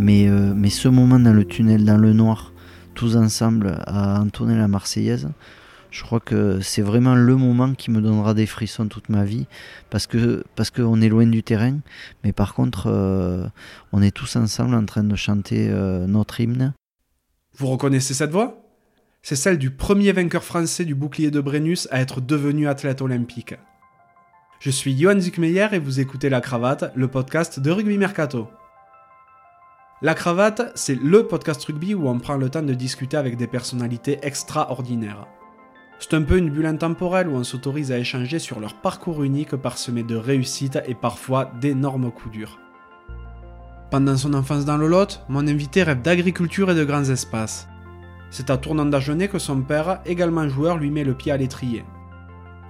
Mais, euh, mais ce moment dans le tunnel, dans le noir, tous ensemble à entonner la Marseillaise, je crois que c'est vraiment le moment qui me donnera des frissons toute ma vie parce que parce qu'on est loin du terrain, mais par contre euh, on est tous ensemble en train de chanter euh, notre hymne. Vous reconnaissez cette voix? C'est celle du premier vainqueur français du bouclier de Brennus à être devenu athlète olympique. Je suis Johan Zuckmeyer et vous écoutez La Cravate, le podcast de Rugby Mercato. La Cravate, c'est le podcast rugby où on prend le temps de discuter avec des personnalités extraordinaires. C'est un peu une bulle intemporelle où on s'autorise à échanger sur leur parcours unique parsemé de réussites et parfois d'énormes coups durs. Pendant son enfance dans le Lot, mon invité rêve d'agriculture et de grands espaces. C'est à Tournant d'Agenais que son père, également joueur, lui met le pied à l'étrier.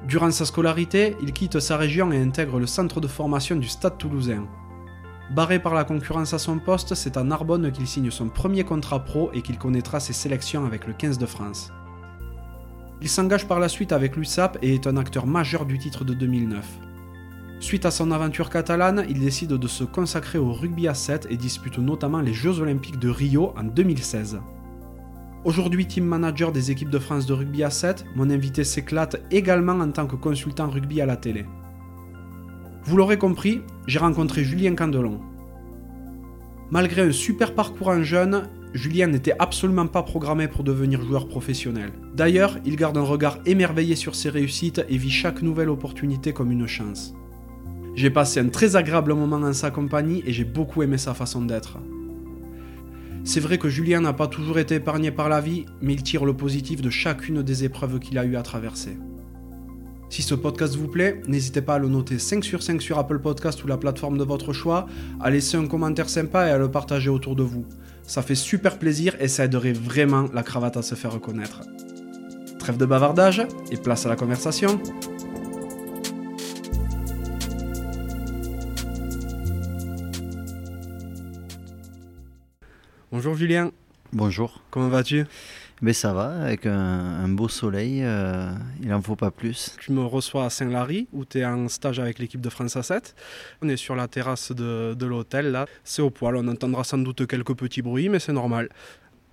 Durant sa scolarité, il quitte sa région et intègre le centre de formation du Stade toulousain. Barré par la concurrence à son poste, c'est à Narbonne qu'il signe son premier contrat pro et qu'il connaîtra ses sélections avec le 15 de France. Il s'engage par la suite avec l'USAP et est un acteur majeur du titre de 2009. Suite à son aventure catalane, il décide de se consacrer au rugby à 7 et dispute notamment les Jeux Olympiques de Rio en 2016. Aujourd'hui team manager des équipes de France de rugby à 7, mon invité s'éclate également en tant que consultant rugby à la télé. Vous l'aurez compris, j'ai rencontré Julien Candelon. Malgré un super parcours en jeune, Julien n'était absolument pas programmé pour devenir joueur professionnel. D'ailleurs, il garde un regard émerveillé sur ses réussites et vit chaque nouvelle opportunité comme une chance. J'ai passé un très agréable moment en sa compagnie et j'ai beaucoup aimé sa façon d'être. C'est vrai que Julien n'a pas toujours été épargné par la vie, mais il tire le positif de chacune des épreuves qu'il a eu à traverser. Si ce podcast vous plaît, n'hésitez pas à le noter 5 sur 5 sur Apple Podcast ou la plateforme de votre choix, à laisser un commentaire sympa et à le partager autour de vous. Ça fait super plaisir et ça aiderait vraiment la cravate à se faire reconnaître. Trêve de bavardage et place à la conversation. Bonjour Julien. Bonjour. Comment vas-tu? Mais ça va, avec un, beau soleil, euh, il n'en faut pas plus. Tu me reçois à Saint-Lary, où tu es en stage avec l'équipe de France A7. On est sur la terrasse de, de l'hôtel, là. C'est au poil, on entendra sans doute quelques petits bruits, mais c'est normal.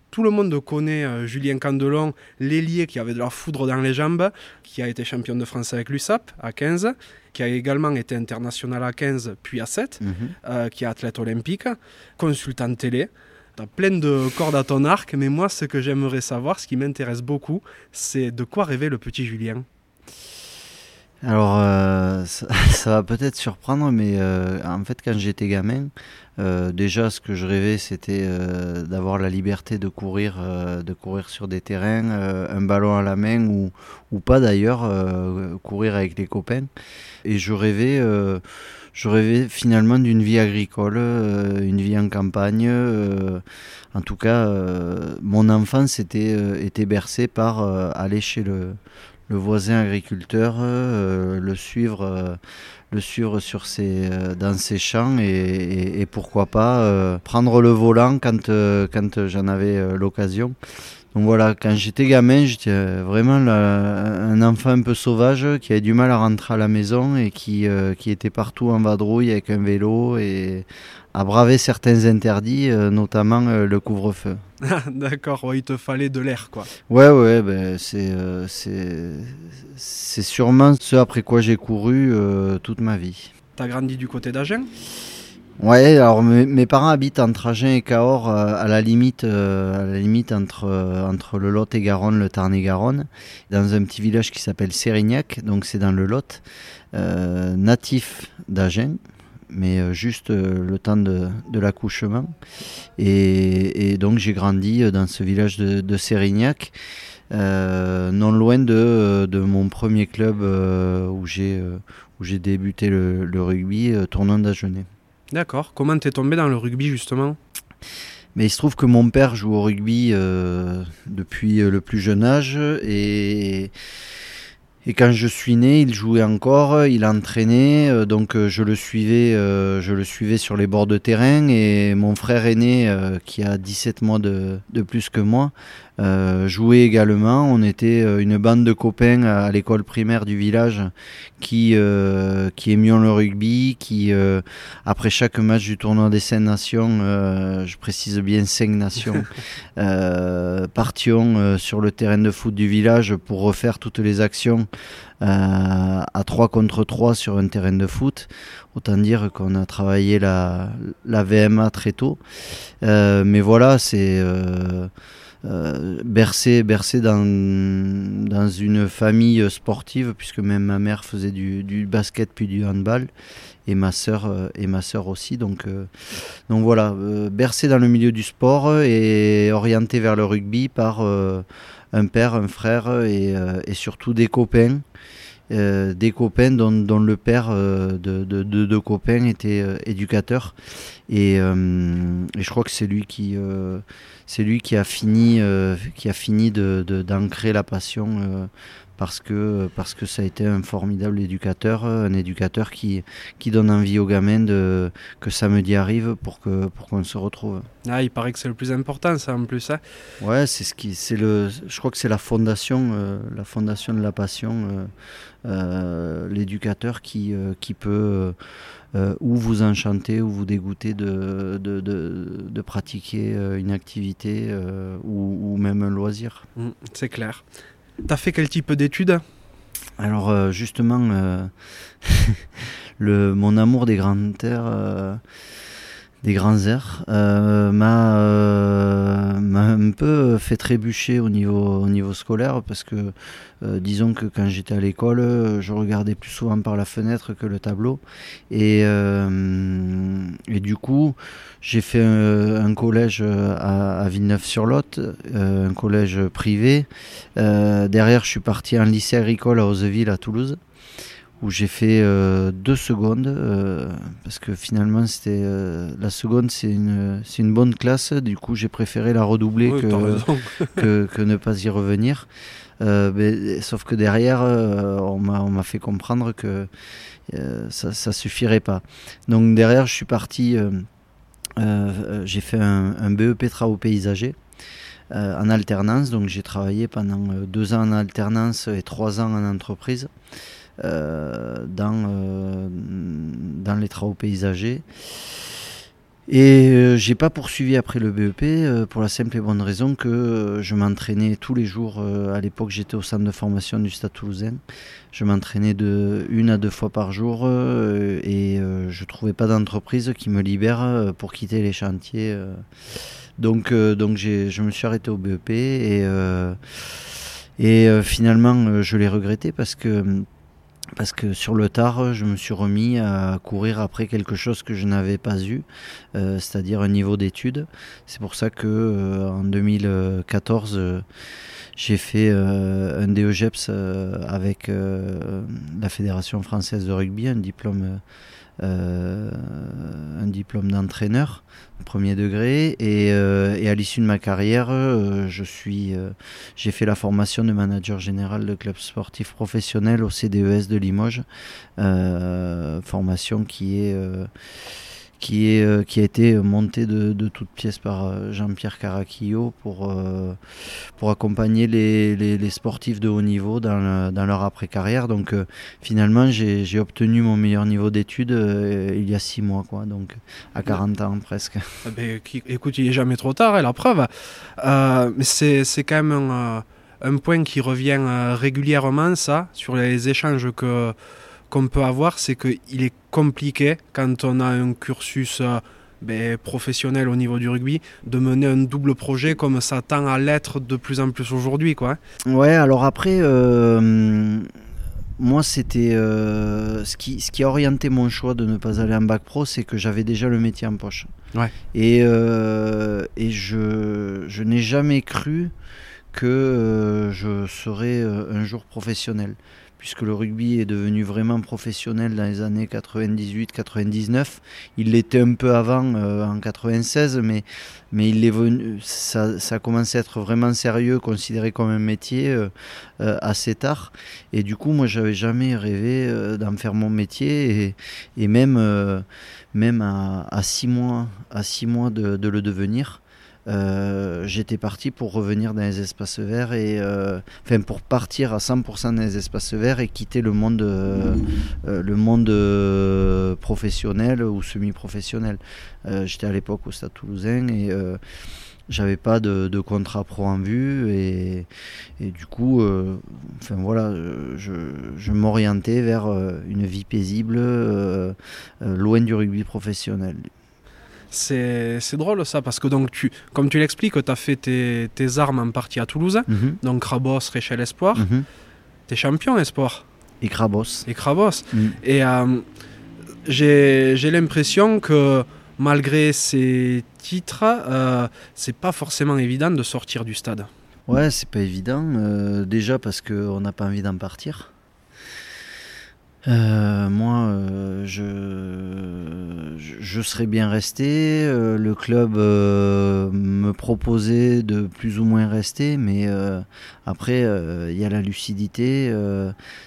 Tout le monde connaît euh, Julien Candelon, l'ailier qui avait de la foudre dans les jambes, qui a été champion de France avec l'USAP à 15, qui a également été international à 15 puis à 7, Mhm. euh, qui est athlète olympique, consultant télé. Tu as plein de cordes à ton arc, mais moi, ce que j'aimerais savoir, ce qui m'intéresse beaucoup, c'est de quoi rêvait le petit Julien Alors, euh, ça, va peut-être surprendre, mais euh, en fait, quand j'étais gamin, euh, déjà, ce que je rêvais, c'était d'avoir la liberté de courir, de courir sur des terrains, un ballon à la main ou, ou pas d'ailleurs, courir avec les copains. Et je rêvais, je rêvais finalement d'une vie agricole, euh, une vie en campagne. euh, en tout cas, euh, mon enfance était, bercée par aller chez le, voisin agriculteur, le suivre, dans ses champs et, pourquoi pas prendre le volant quand, j'en avais l'occasion. Donc voilà, quand j'étais gamin, j'étais euh, vraiment la- un enfant un peu sauvage qui avait du mal à rentrer à la maison et qui, euh, qui était partout en vadrouille avec un vélo et à braver certains interdits, euh, notamment euh, le couvre-feu. D'accord, ouais, il te fallait de l'air, quoi. Ouais, ouais, ben, c'est, c'est, sûrement ce après quoi j'ai couru toute ma vie. T'as grandi du côté d'Agen? Ouais, alors mes, parents habitent entre Agen et Cahors, euh, à la limite, euh, à la limite entre, euh, entre le Lot et Garonne, le Tarn et Garonne, dans un petit village qui s'appelle Sérignac, donc c'est dans le Lot, natif d'Agen, mais juste le temps de, de l'accouchement. Et, donc j'ai grandi dans ce village de, Sérignac, non loin de, de mon premier club où j'ai débuté le, le rugby, Tournant d'Agenais. D'accord. Comment t'es tombé dans le rugby, justement? Mais il se trouve que mon père joue au rugby euh, depuis euh, le plus jeune âge. Et, quand je suis né, il jouait encore, il entraînait, euh, donc je le suivais, je le suivais sur les bords de terrain. Et mon frère aîné, qui a 17 mois de plus que moi, euh, jouer également. On était euh, une bande de copains à, l'école primaire du village qui, euh, qui aimions le rugby, qui, après chaque match du tournoi des cinq nations, je précise bien cinq nations, partions sur le terrain de foot du village pour refaire toutes les actions à 3 contre 3 sur un terrain de foot. Autant dire qu'on a travaillé la, la VMA très tôt. mais voilà, c'est euh, bercé, bercé dans, dans une famille sportive, puisque même ma mère faisait du, basket puis du handball, et ma sœur, euh, et ma sœur aussi. Donc, euh, donc voilà, bercé dans le milieu du sport et orienté vers le rugby par un père, un frère et, et surtout des copains. Des copains dont, le père de, de, de, copains était éducateur. Et, et, je crois que c'est lui qui c'est lui qui a fini, euh, qui a fini de, d'ancrer la passion euh, parce que, parce que ça a été un formidable éducateur, un éducateur qui, qui donne envie aux gamins de, que samedi arrive pour, que, pour qu'on se retrouve. Ah, il paraît que c'est le plus important, ça en plus. Hein. Ouais, c'est ce qui, c'est le, je crois que c'est la fondation, euh, la fondation de la passion, l'éducateur qui, qui peut euh, ou vous enchanter ou vous dégoûter de, de, de, pratiquer euh, une activité euh, ou, ou, même un loisir. Mm, c'est clair. Tu as fait quel type d'études Alors justement, le, mon amour des grandes terres des grands airs euh, euh, m'a un peu fait trébucher au niveau, au niveau scolaire parce que euh, disons que quand j'étais à l'école je regardais plus souvent par la fenêtre que le tableau. Et, du coup j'ai fait un, collège à, à Villeneuve-sur-Lot un collège privé. Derrière je suis parti en lycée agricole à Oseville à Toulouse où j'ai fait euh, deux secondes euh, parce que finalement c'était euh, la seconde c'est une une bonne classe. Du coup j'ai préféré la redoubler que, que, ne pas y revenir. Mais, sauf que derrière on m'a on m'a fait comprendre que ça ça suffirait pas. Donc derrière je suis parti j'ai fait un, un, BEP travaux paysagers en alternance. Donc j'ai travaillé pendant deux ans en alternance et trois ans en entreprise dans, euh, dans les travaux paysagers. Et euh, j'ai pas poursuivi après le BEP pour la simple et bonne raison que je m'entraînais tous les jours. à l'époque, j'étais au centre de formation du Stade Toulousain. Je m'entraînais de une à deux fois par jour et je trouvais pas d'entreprise qui me libère pour quitter les chantiers. donc, donc je me suis arrêté au BEP et et finalement je l'ai regretté parce que parce que sur le tard, je me suis remis à courir après quelque chose que je n'avais pas eu, euh, c'est-à-dire un niveau d'études. C'est pour ça que euh, en 2014, euh, j'ai fait un DEGEPS avec la Fédération française de rugby, un diplôme un diplôme d'entraîneur premier degré et, euh, et à l'issue de ma carrière euh, je suis j'ai fait la formation de manager général de club sportif professionnel au CDES de Limoges. Formation qui est qui, est, euh, qui a été monté de, de toutes pièces par euh, Jean-Pierre Caraquillo pour, euh, pour accompagner les, les, les, sportifs de haut niveau dans, dans leur après-carrière. Donc finalement, j'ai obtenu mon meilleur niveau d'études il y a six mois, quoi, donc à 40 ans presque. Ah ben, écoute, il n'est jamais trop tard, et hein, la preuve. mais c'est quand même un, un, point qui revient régulièrement, ça, sur les échanges que qu'on peut avoir, c'est qu'il est compliqué quand on a un cursus euh, ben, professionnel au niveau du rugby de mener un double projet comme ça tend à l'être de plus en plus aujourd'hui. Quoi. Ouais, alors après, euh, moi, c'était euh, ce, qui, ce qui a orienté mon choix de ne pas aller en bac pro, c'est que j'avais déjà le métier en poche. Ouais. Et, et je, je n'ai jamais cru que je serais un jour professionnel puisque le rugby est devenu vraiment professionnel dans les années 98-99. Il l'était un peu avant, euh, en 96, mais, il est venu, ça, ça, a à être vraiment sérieux, considéré comme un métier euh, euh, assez tard. Et du coup, moi, j'avais jamais rêvé d'en faire mon métier, et, même, à, six mois, à six mois de le devenir. J'étais parti pour revenir dans les espaces verts et enfin pour partir à 100% dans les espaces verts et quitter le monde, le monde professionnel ou semi-professionnel. j'étais à l'époque au Stade Toulousain et j'avais pas de, contrat pro en vue et, du coup euh, enfin voilà je, m'orientais vers euh, une vie paisible euh, loin du rugby professionnel c'est, drôle ça parce que donc tu comme tu l'expliques tu as fait tes, armes en partie à Toulouse mhm. donc Crabos Réchel Espoir mhm. tu es champion Espoir et Crabos et Crabos mhm. et j'ai, j'ai l'impression que malgré ces titres, euh, c'est pas forcément évident de sortir du stade. Ouais, c'est pas évident. Euh, déjà parce qu'on n'a pas envie d'en partir. Euh, moi, euh, je, je, serais bien resté. Euh, le club me proposait de plus ou moins rester, mais après, il y a la lucidité.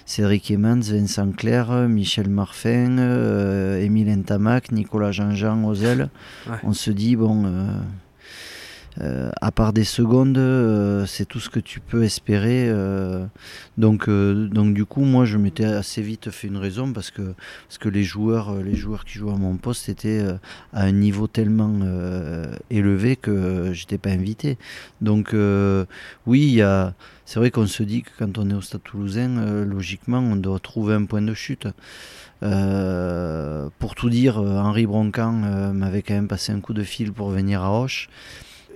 Cédric Emmans, Vincent Clair, Michel Marfin, Émile Entamac, Nicolas Jean-Jean Ozel. On se dit, bon euh, à part des secondes, euh, c'est tout ce que tu peux espérer. Euh. donc, donc du coup, moi, je m'étais assez vite fait une raison parce que, parce que les joueurs, les joueurs qui jouaient à mon poste étaient à un niveau tellement élevé que j'étais pas invité. Donc, oui, c'est vrai qu'on se dit que quand on est au Stade Toulousain, logiquement, on doit trouver un point de chute. pour tout dire, Henri Broncan m'avait quand même passé un coup de fil pour venir à Hoche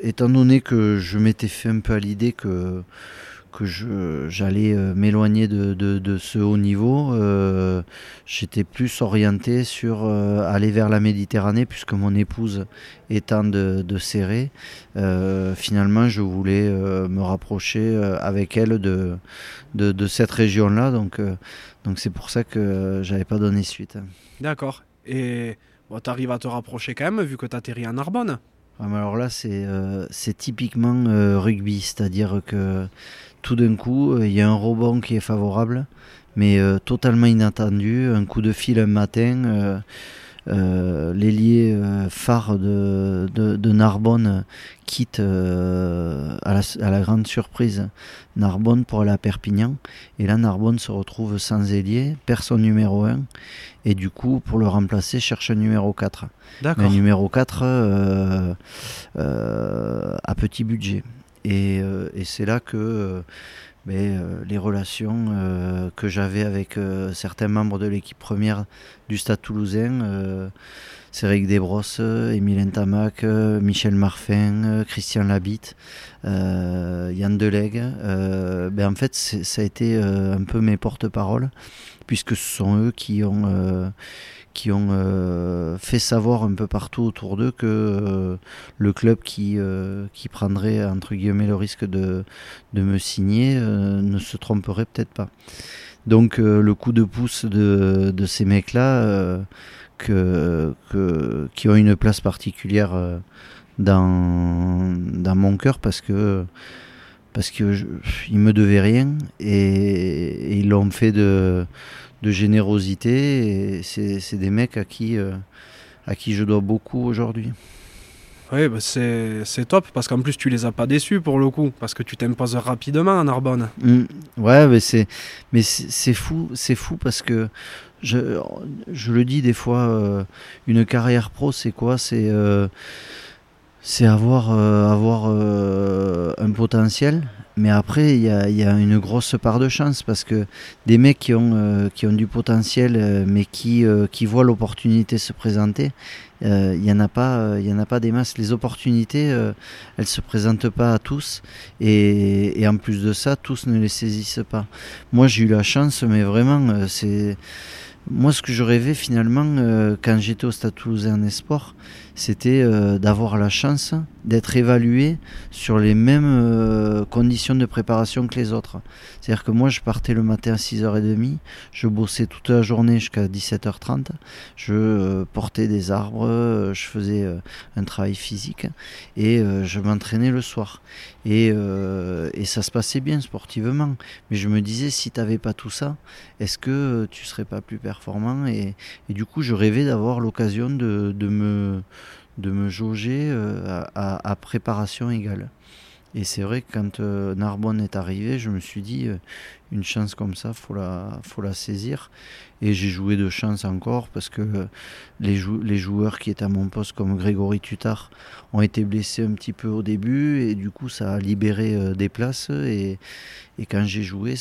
étant donné que je m'étais fait un peu à l'idée que, que j'allais euh, m'éloigner de, de, ce haut niveau, euh, j'étais plus orienté sur euh, aller vers la Méditerranée, puisque mon épouse étant de, de Serré, finalement je voulais me rapprocher avec elle de, de, cette région-là. Donc donc c'est pour ça que j'avais pas donné suite. D'accord. Et tu arrives à te rapprocher quand même, vu que tu atterris en Narbonne ah, alors là, c'est euh, typiquement euh, rugby, c'est-à-dire que tout d'un coup, euh, il y a un rebond qui est favorable, mais totalement inattendu. Un coup de fil un matin, l'ailier phare de, de, Narbonne quitte à la, à, la, grande surprise Narbonne pour aller à Perpignan. Et là, Narbonne se retrouve sans ailier, personne numéro 1. Et du coup, pour le remplacer, cherche un numéro 4. Un numéro 4 euh, euh, à petit budget. Et, euh, et c'est là que mais, les relations que j'avais avec certains membres de l'équipe première du Stade toulousain, Cédric Desbrosses, Émile Tamac, Michel Marfin, Christian Labitte, Yann Delegue, ben en fait ça a été un peu mes porte-paroles puisque ce sont eux qui ont, euh, qui ont euh, fait savoir un peu partout autour d'eux que euh, le club qui, qui prendrait entre guillemets le risque de, de me signer ne se tromperait peut-être pas. Donc le coup de pouce de, de ces mecs-là, que, que, qui ont une place particulière dans, dans mon cœur parce que parce qu'ils me devaient rien et, ils l'ont fait de, de, générosité. Et c'est des mecs à qui, euh, à qui je dois beaucoup aujourd'hui. Oui, bah c'est top parce qu'en plus tu les as pas déçus pour le coup parce que tu t'imposes rapidement en Narbonne. Mmh. ouais, mais c'est mais c'est fou, c'est fou parce que je, je le dis des fois, euh, une carrière pro, c'est quoi? C'est euh, c'est avoir, euh, avoir euh, un potentiel. Mais après, il y a, y a, une grosse part de chance parce que des mecs qui ont, euh, qui ont du potentiel, mais qui, qui voient l'opportunité se présenter, il n'y en, a pas, y en a pas des masses. Les opportunités, elles se présentent pas à tous. Et, et, en plus de ça, tous ne les saisissent pas. Moi, j'ai eu la chance, mais vraiment, c'est. Moi, ce que je rêvais finalement quand j'étais au Stade Toulousain Esport, c'était euh, d'avoir la chance d'être évalué sur les mêmes euh, conditions de préparation que les autres. C'est-à-dire que moi, je partais le matin à 6h30, je bossais toute la journée jusqu'à 17h30, je euh, portais des arbres, je faisais un travail physique et je m'entraînais le soir. Et, et, ça se passait bien sportivement. Mais je me disais, si tu n'avais pas tout ça, est-ce que tu serais pas plus performant et, et, du coup, je rêvais d'avoir l'occasion de, de me de me jauger à, à, préparation égale. Et c'est vrai que quand Narbonne est arrivé, je me suis dit, une chance comme ça, faut la, faut la saisir. Et j'ai joué de chance encore parce que les, les joueurs qui étaient à mon poste, comme Grégory Tutard, ont été blessés un petit peu au début et du coup ça a libéré euh, des places. Et, et quand j'ai joué,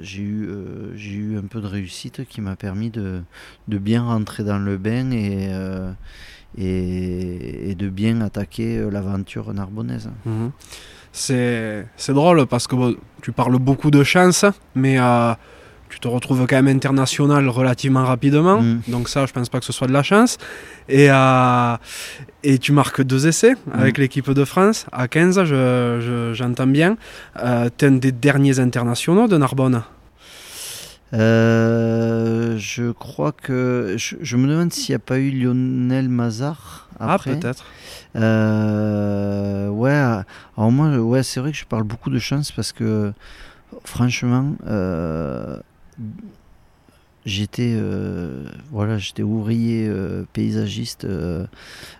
j'ai eu, euh, eu un peu de réussite qui m'a permis de, de, bien rentrer dans le bain et, euh, et, de bien attaquer l'aventure narbonnaise. Mhm. C'est drôle parce que tu parles beaucoup de chance, mais tu te retrouves quand même international relativement rapidement. Mm. Donc ça, je pense pas que ce soit de la chance. Et, euh, et tu marques deux essais mm. avec l'équipe de France à 15, j'entends bien. Euh, tu es un des derniers internationaux de Narbonne euh, je crois que. Je, me demande s'il n'y a pas eu Lionel Mazar Ah, peut-être. ouais, alors moi, ouais, c'est vrai que je parle beaucoup de chance parce que, franchement, j'étais euh, voilà j'étais ouvrier euh, paysagiste euh,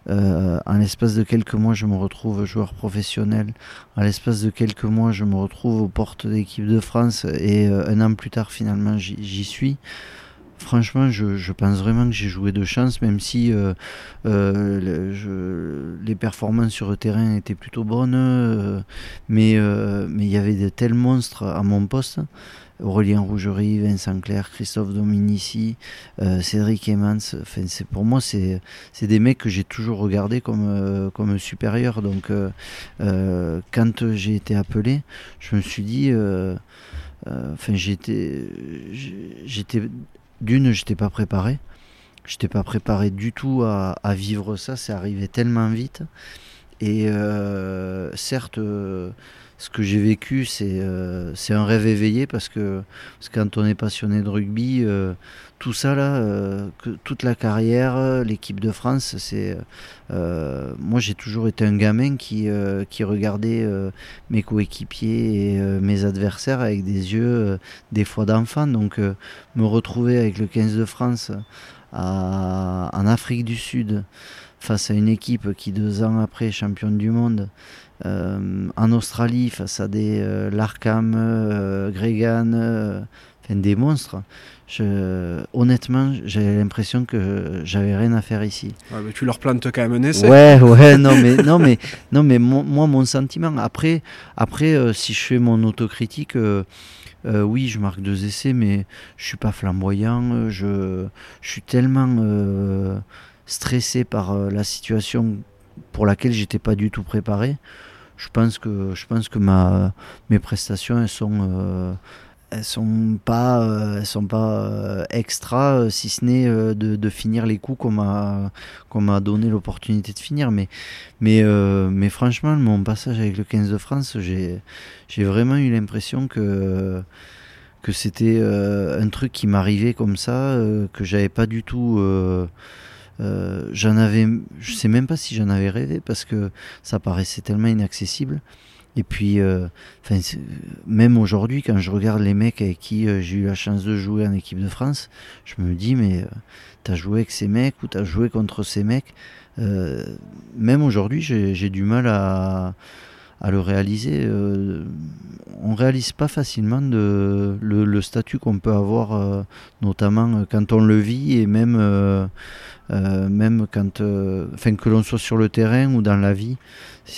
en l'espace de quelques mois je me retrouve joueur professionnel. En l'espace de quelques mois je me retrouve aux portes d'équipe de France et un an plus tard finalement j'y suis. Franchement je, pense vraiment que j'ai joué de chance même si les performances sur le terrain étaient plutôt bonnes mais mais il y avait de tels monstres à mon poste Aurélien Rougerie, Vincent Clerc, Christophe Dominici, euh, Cédric Emmans. Enfin, pour moi, c'est, des mecs que j'ai toujours regardés comme, euh, supérieurs. Donc, euh, quand j'ai été appelé, je me suis dit. Enfin, j'étais. j'étais d'une, j'étais pas préparé. J'étais pas préparé du tout à, à vivre ça. C'est arrivé tellement vite. Et certes ce que j'ai vécu, euh, c'est un rêve éveillé parce que, quand on est passionné de rugby, euh, tout ça là, euh, toute la carrière, l'équipe de France, c'est moi j'ai toujours été un gamin qui, qui regardait mes coéquipiers et mes adversaires avec des yeux des fois d'enfant. Donc me retrouver avec le 15 de France en Afrique du Sud face à une équipe qui deux ans après est championne du monde euh, en Australie face à des euh, Larkham, euh, Gregan, des monstres. Je, honnêtement, j'avais l'impression que j'avais rien à faire ici. mais tu leur plantes quand même un essai. Ouais, ouais, non, mais, non, mais, non, mais moi, mon sentiment, après, après si je fais mon autocritique, oui, je marque deux essais, mais je suis pas flamboyant. Je, je suis tellement stressé par la situation pour laquelle j'étais pas du tout préparé. Je pense que, je pense que ma, mes prestations, elles sont, euh, elles sont pas, euh, sont pas euh, extra, si ce n'est de, de, finir les coups qu'on m'a, donné l'opportunité de finir. Mais, mais, mais franchement, mon passage avec le 15 de France, j'ai, vraiment eu l'impression que que c'était un truc qui m'arrivait comme ça, que j'avais pas du tout euh, j'en avais, je sais même pas si j'en avais rêvé parce que ça paraissait tellement inaccessible. Et puis, euh, même aujourd'hui, quand je regarde les mecs avec qui euh, j'ai eu la chance de jouer en équipe de France, je me dis, mais t'as joué avec ces mecs ou t'as joué contre ces mecs. même aujourd'hui, j'ai du mal à, à le réaliser. on réalise pas facilement de, le, le statut qu'on peut avoir, notamment quand on le vit et même euh, même quand, euh, enfin que l'on soit sur le terrain ou dans la vie,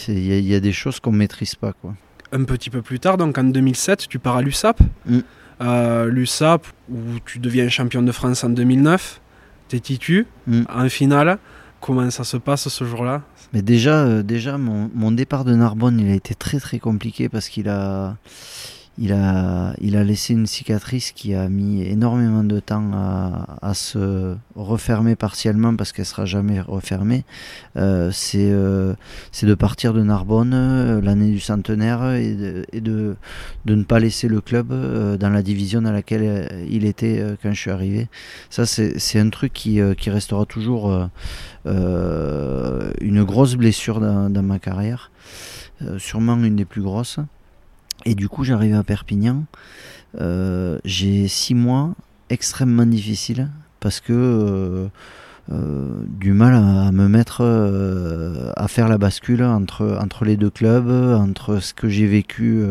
il y, a des choses qu'on maîtrise pas quoi. Un petit peu plus tard, donc en 2007, tu pars à l'USAP. Mm. Euh, L'USAP où tu deviens champion de France en 2009, t'es titu mm. en finale. Comment ça se passe ce jour-là? Mais déjà, déjà mon, mon, départ de Narbonne, il a été très très compliqué parce qu'il a il a, il a laissé une cicatrice qui a mis énormément de temps à, se refermer partiellement parce qu'elle sera jamais refermée. Euh, euh, c'est de partir de Narbonne euh, l'année du centenaire et, de, et de, de, ne pas laisser le club dans la division dans laquelle il était quand je suis arrivé. Ça, c'est un truc qui, qui, restera toujours une grosse blessure dans, dans ma carrière, sûrement une des plus grosses. Et du coup, j'arrive à Perpignan. Euh, j'ai six mois extrêmement difficiles parce que euh, du mal à, me mettre à faire la bascule entre, entre les deux clubs, entre ce que j'ai vécu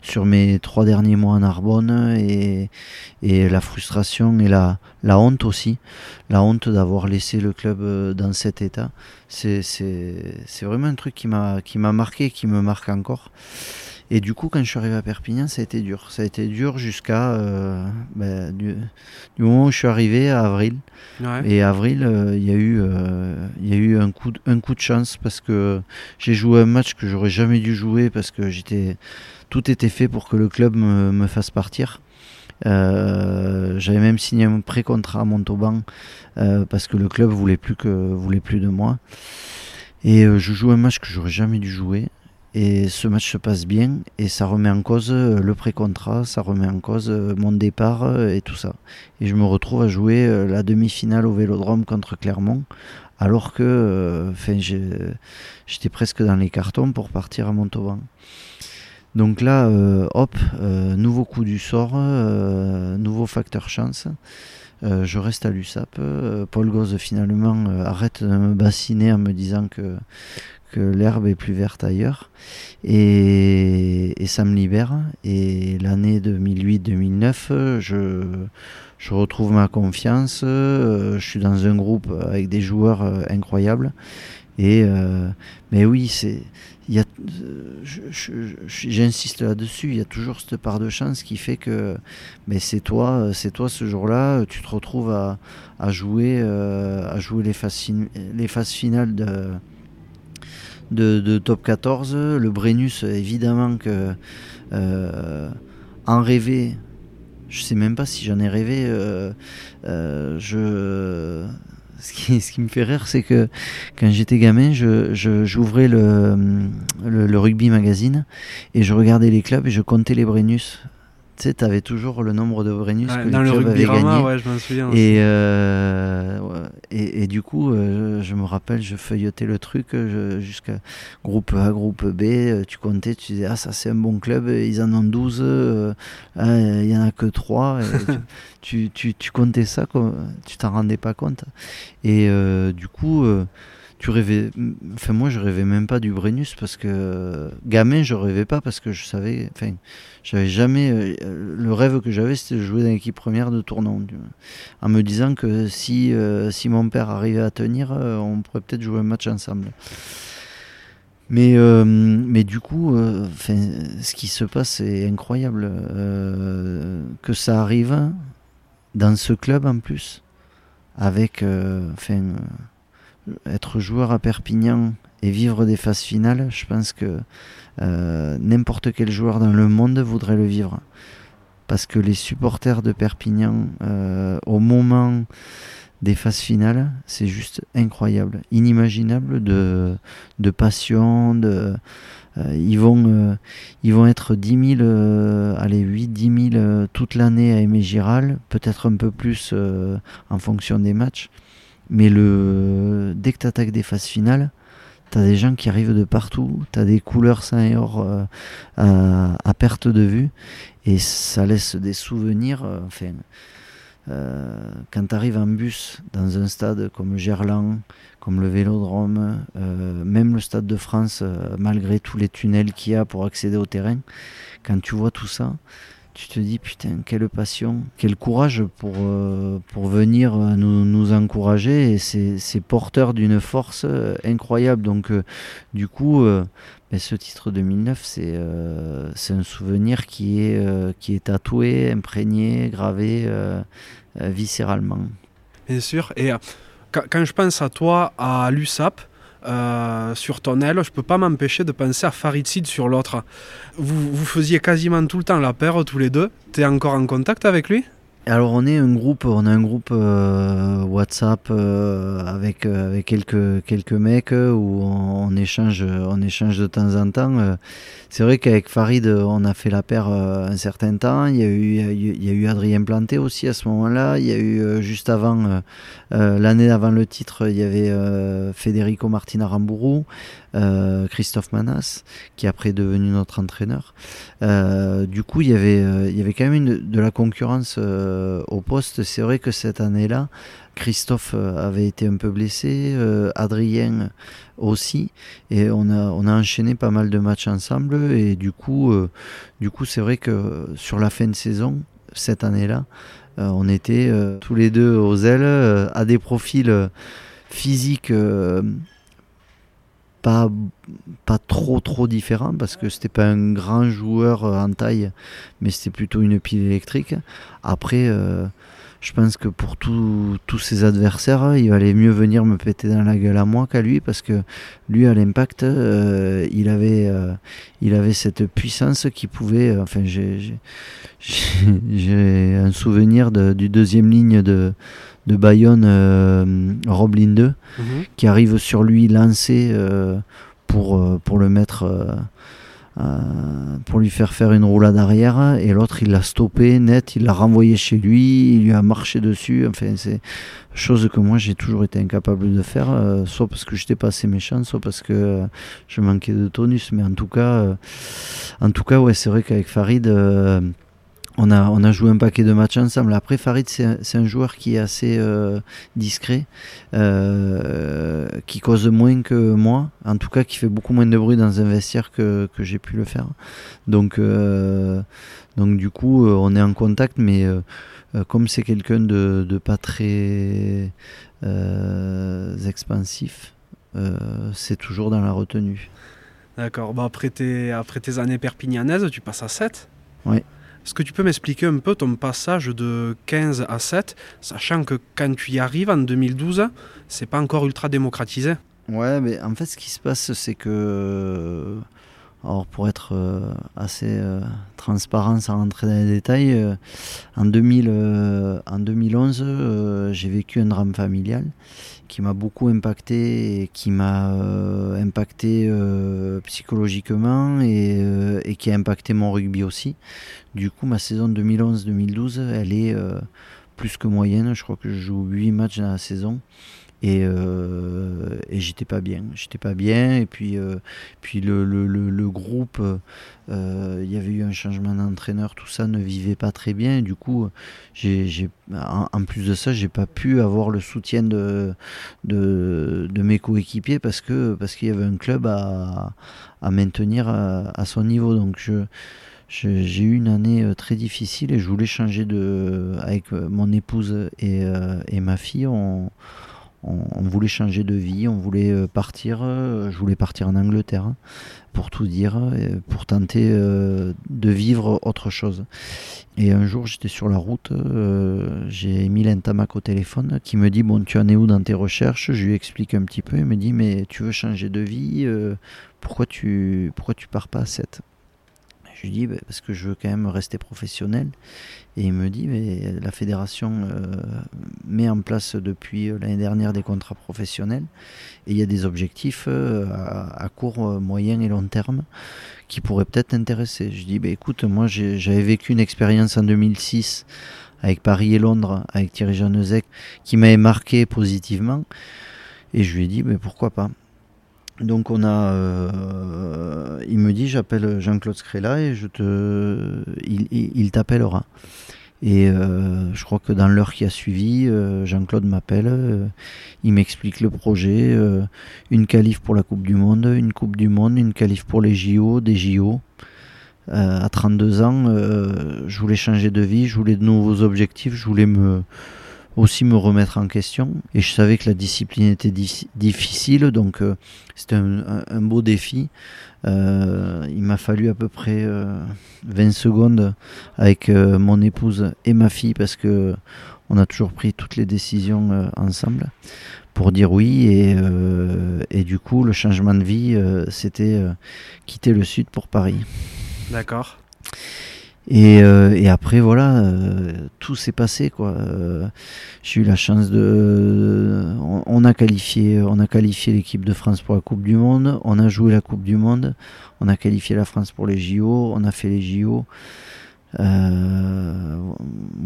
sur mes trois derniers mois en Narbonne et, et la frustration et la, la honte aussi. La honte d'avoir laissé le club dans cet état. C'est vraiment un truc qui m'a marqué, qui me marque encore. Et du coup, quand je suis arrivé à Perpignan, ça a été dur. Ça a été dur jusqu'à euh, ben, du, moment où je suis arrivé à avril. Et avril, euh, il y a eu, euh, il y a eu un coup, de, un coup de chance parce que j'ai joué un match que j'aurais jamais dû jouer parce que j'étais, tout était fait pour que le club me, me fasse partir. J'avais même signé un pré-contrat à Montauban parce que le club voulait plus que voulait plus de moi. Et je joue un match que j'aurais jamais dû jouer. Et ce match se passe bien et ça remet en cause euh, le pré-contrat, ça remet en cause euh, mon départ euh, et tout ça. Et je me retrouve à jouer la demi-finale au Vélodrome contre Clermont alors que j'étais presque dans les cartons pour partir à Montauban. Donc là, hop, nouveau coup du sort, nouveau facteur chance. je reste à l'USAP. Paul Gauze finalement arrête de me bassiner en me disant que, que l'herbe est plus verte ailleurs. Et, ça me libère. Et l'année 2008-2009, je, je retrouve ma confiance. Euh, je suis dans un groupe avec des joueurs euh, incroyables. Et euh, mais oui, c'est j'insiste là-dessus, il y a toujours cette part de chance qui fait que mais c'est toi, c'est toi ce jour-là, tu te retrouves à, à jouer, à jouer les phases, les phases finales de, de, top 14. Le Brennus, évidemment que euh, en rêver, je sais même pas si j'en ai rêvé. Euh, euh, je ce qui, ce qui, me fait rire, c'est que quand j'étais gamin, je, j'ouvrais le, le, rugby magazine et je regardais les clubs et je comptais les Brennus tu avais toujours le nombre de Brennus que dans le club avait gagné. Ouais, je m'en souviens. Et, euh, et, et, du coup, euh, je me rappelle, je feuilletais le truc euh, jusqu'à groupe A, groupe B. tu comptais, tu disais, ah, ça c'est un bon club, ils en ont 12, ah, il n'y en a que 3. tu, tu, tu, comptais ça, comme, tu t'en rendais pas compte. Et du coup tu rêvais enfin moi je rêvais même pas du Brennus parce que gamin je rêvais pas parce que je savais enfin j'avais jamais euh, le rêve que j'avais c'était de jouer dans l'équipe première de tournant en me disant que si euh, si mon père arrivait à tenir euh, on pourrait peut-être jouer un match ensemble. Mais mais du coup ce qui se passe est incroyable que ça arrive dans ce club en plus avec enfin être joueur à Perpignan et vivre des phases finales, je pense que euh, n'importe quel joueur dans le monde voudrait le vivre. Parce que les supporters de Perpignan, euh, au moment des phases finales, c'est juste incroyable, inimaginable de, passion, de, euh, ils, vont, être 10 000, allez, 8, 10 000 toute l'année à Aimé Giral, peut-être un peu plus en fonction des matchs. Mais le, dès que tu attaques des phases finales, tu des gens qui arrivent de partout, tu des couleurs saint et or euh, à, perte de vue, et ça laisse des souvenirs. Euh, enfin, euh, quand tu arrives en bus dans un stade comme Gerland, comme le Vélodrome, même le Stade de France, malgré tous les tunnels qu'il y a pour accéder au terrain, quand tu vois tout ça, tu te dis putain quelle passion, quel courage pour, euh, pour venir euh, nous, nous encourager et c'est porteur d'une force euh, incroyable. Donc du coup, ben, ce titre 2009, c'est c'est un souvenir qui est, qui est tatoué, imprégné, gravé viscéralement. Bien sûr, et quand, je pense à toi, à l'USAP, euh, sur ton aile, je peux pas m'empêcher de penser à Farid Sid sur l'autre. Vous, vous faisiez quasiment tout le temps la paire tous les deux. Tu es encore en contact avec lui? Alors on est un groupe, on a un groupe euh, WhatsApp euh, avec avec quelques quelques mecs où on, échange on échange de temps en temps. c'est vrai qu'avec Farid on a fait la paire un certain temps. Il y a eu il y a eu Adrien Planté aussi à ce moment-là. Il y a eu juste avant l'année avant le titre, il y avait Federico Martina Rambourou. Euh, Christophe Manas, qui est après devenu notre entraîneur. Euh, du coup, il y avait, euh, il y avait quand même de la concurrence au poste. C'est vrai que cette année-là, Christophe avait été un peu blessé, Adrien aussi, et on a, on a enchaîné pas mal de matchs ensemble. Et du coup, du coup c'est vrai que sur la fin de saison, cette année-là, on était tous les deux aux ailes, à des profils physiques pas, trop trop différent parce que c'était pas un grand joueur euh, en taille, mais c'était plutôt une pile électrique. Après, euh, je pense que pour tous ses adversaires, il valait mieux venir me péter dans la gueule à moi qu'à lui parce que lui, à l'impact, euh, il, avait, il avait cette puissance qui pouvait. enfin, j'ai un souvenir de, du deuxième ligne de de Bayonne, euh, Roblin 2, mhm. qui arrive sur lui lancé euh, pour, euh, pour le mettre. pour lui faire faire une roulade arrière et l'autre il l'a stoppé net, il l'a renvoyé chez lui, il lui a marché dessus. Enfin, c'est chose que moi j'ai toujours été incapable de faire, soit parce que j'étais pas assez méchant, soit parce que je manquais de tonus. Mais en tout cas, en tout cas, ouais, c'est vrai qu'avec Farid on a, on a joué un paquet de matchs ensemble. Après, Farid, c'est un joueur qui est assez euh, discret, euh, qui cause moins que moi, en tout cas qui fait beaucoup moins de bruit dans un vestiaire que, que j'ai pu le faire. Donc, euh, donc du coup, on est en contact, mais comme c'est quelqu'un de, de, pas très expansif, c'est toujours dans la retenue. D'accord. Bah après, tes, après tes années perpignanaises, tu passes à 7 Oui. Est-ce que tu peux m'expliquer un peu ton passage de 15 à 7, sachant que quand tu y arrives en 2012, c'est pas encore ultra démocratisé? Ouais, mais en fait, ce qui se passe, c'est que. Alors, pour être euh, assez euh, transparent sans rentrer dans les détails, euh, en, 2000, en 2011, j'ai vécu un drame familial qui m'a beaucoup impacté et qui m'a impacté psychologiquement et, et, qui a impacté mon rugby aussi. Du coup, ma saison 2011-2012, elle est plus que moyenne. Je crois que je joue 8 matchs dans la saison et, euh, et j'étais pas bien j'étais pas bien. Et puis euh, puis le, le, groupe euh, il y avait eu un changement d'entraîneur tout ça ne vivait pas très bien. Et du coup j'ai en, plus de ça j'ai pas pu avoir le soutien de de, de mes coéquipiers parce que parce qu'il y avait un club à, à maintenir à, son niveau. Donc je j'ai eu une année très difficile et je voulais changer de avec mon épouse et, et ma fille on, voulait changer de vie, on voulait euh, partir. Euh, je voulais partir en Angleterre pour tout dire, euh, pour tenter de vivre autre chose. Et un jour, j'étais sur la route, j'ai mis Tamac au téléphone qui me dit Bon, tu en es où dans tes recherches? Je lui explique un petit peu. Il me dit Mais tu veux changer de vie pourquoi, tu, pourquoi tu pars pas à 7 je lui dis bah, parce que je veux quand même rester professionnel. Et il me dit mais la fédération euh, met en place depuis euh, l'année dernière des contrats professionnels et il y a des objectifs euh, à, court, moyen et long terme qui pourraient peut-être t'intéresser. Je dis bah, écoute, moi j'avais vécu une expérience en 2006 avec Paris et Londres, avec Thierry Janezek, qui m'avait marqué positivement. Et je lui ai dit, mais pourquoi pas? Donc on a, euh, il me dit j'appelle Jean-Claude Scrella et je te, il, t'appellera. Et euh, je crois que dans l'heure qui a suivi, euh, Jean-Claude m'appelle, il m'explique le projet, une qualif pour la Coupe du Monde, une Coupe du Monde, une qualif pour les JO, des JO. à 32 ans, je voulais changer de vie, je voulais de nouveaux objectifs, je voulais me, aussi me remettre en question. Et je savais que la discipline était difficile, donc euh, c'était un, beau défi. Euh, il m'a fallu à peu près 20 euh, secondes avec mon épouse et ma fille parce que on a toujours pris toutes les décisions ensemble pour dire oui et, et, du coup le changement de vie c'était quitter le sud pour Paris. D'accord. Et, euh, et, après, voilà, euh, tout s'est passé. quoi. Euh, j'ai eu la chance de. On, a qualifié, on a qualifié l'équipe de France pour la Coupe du Monde. On a joué la Coupe du Monde. On a qualifié la France pour les JO. On a fait les JO.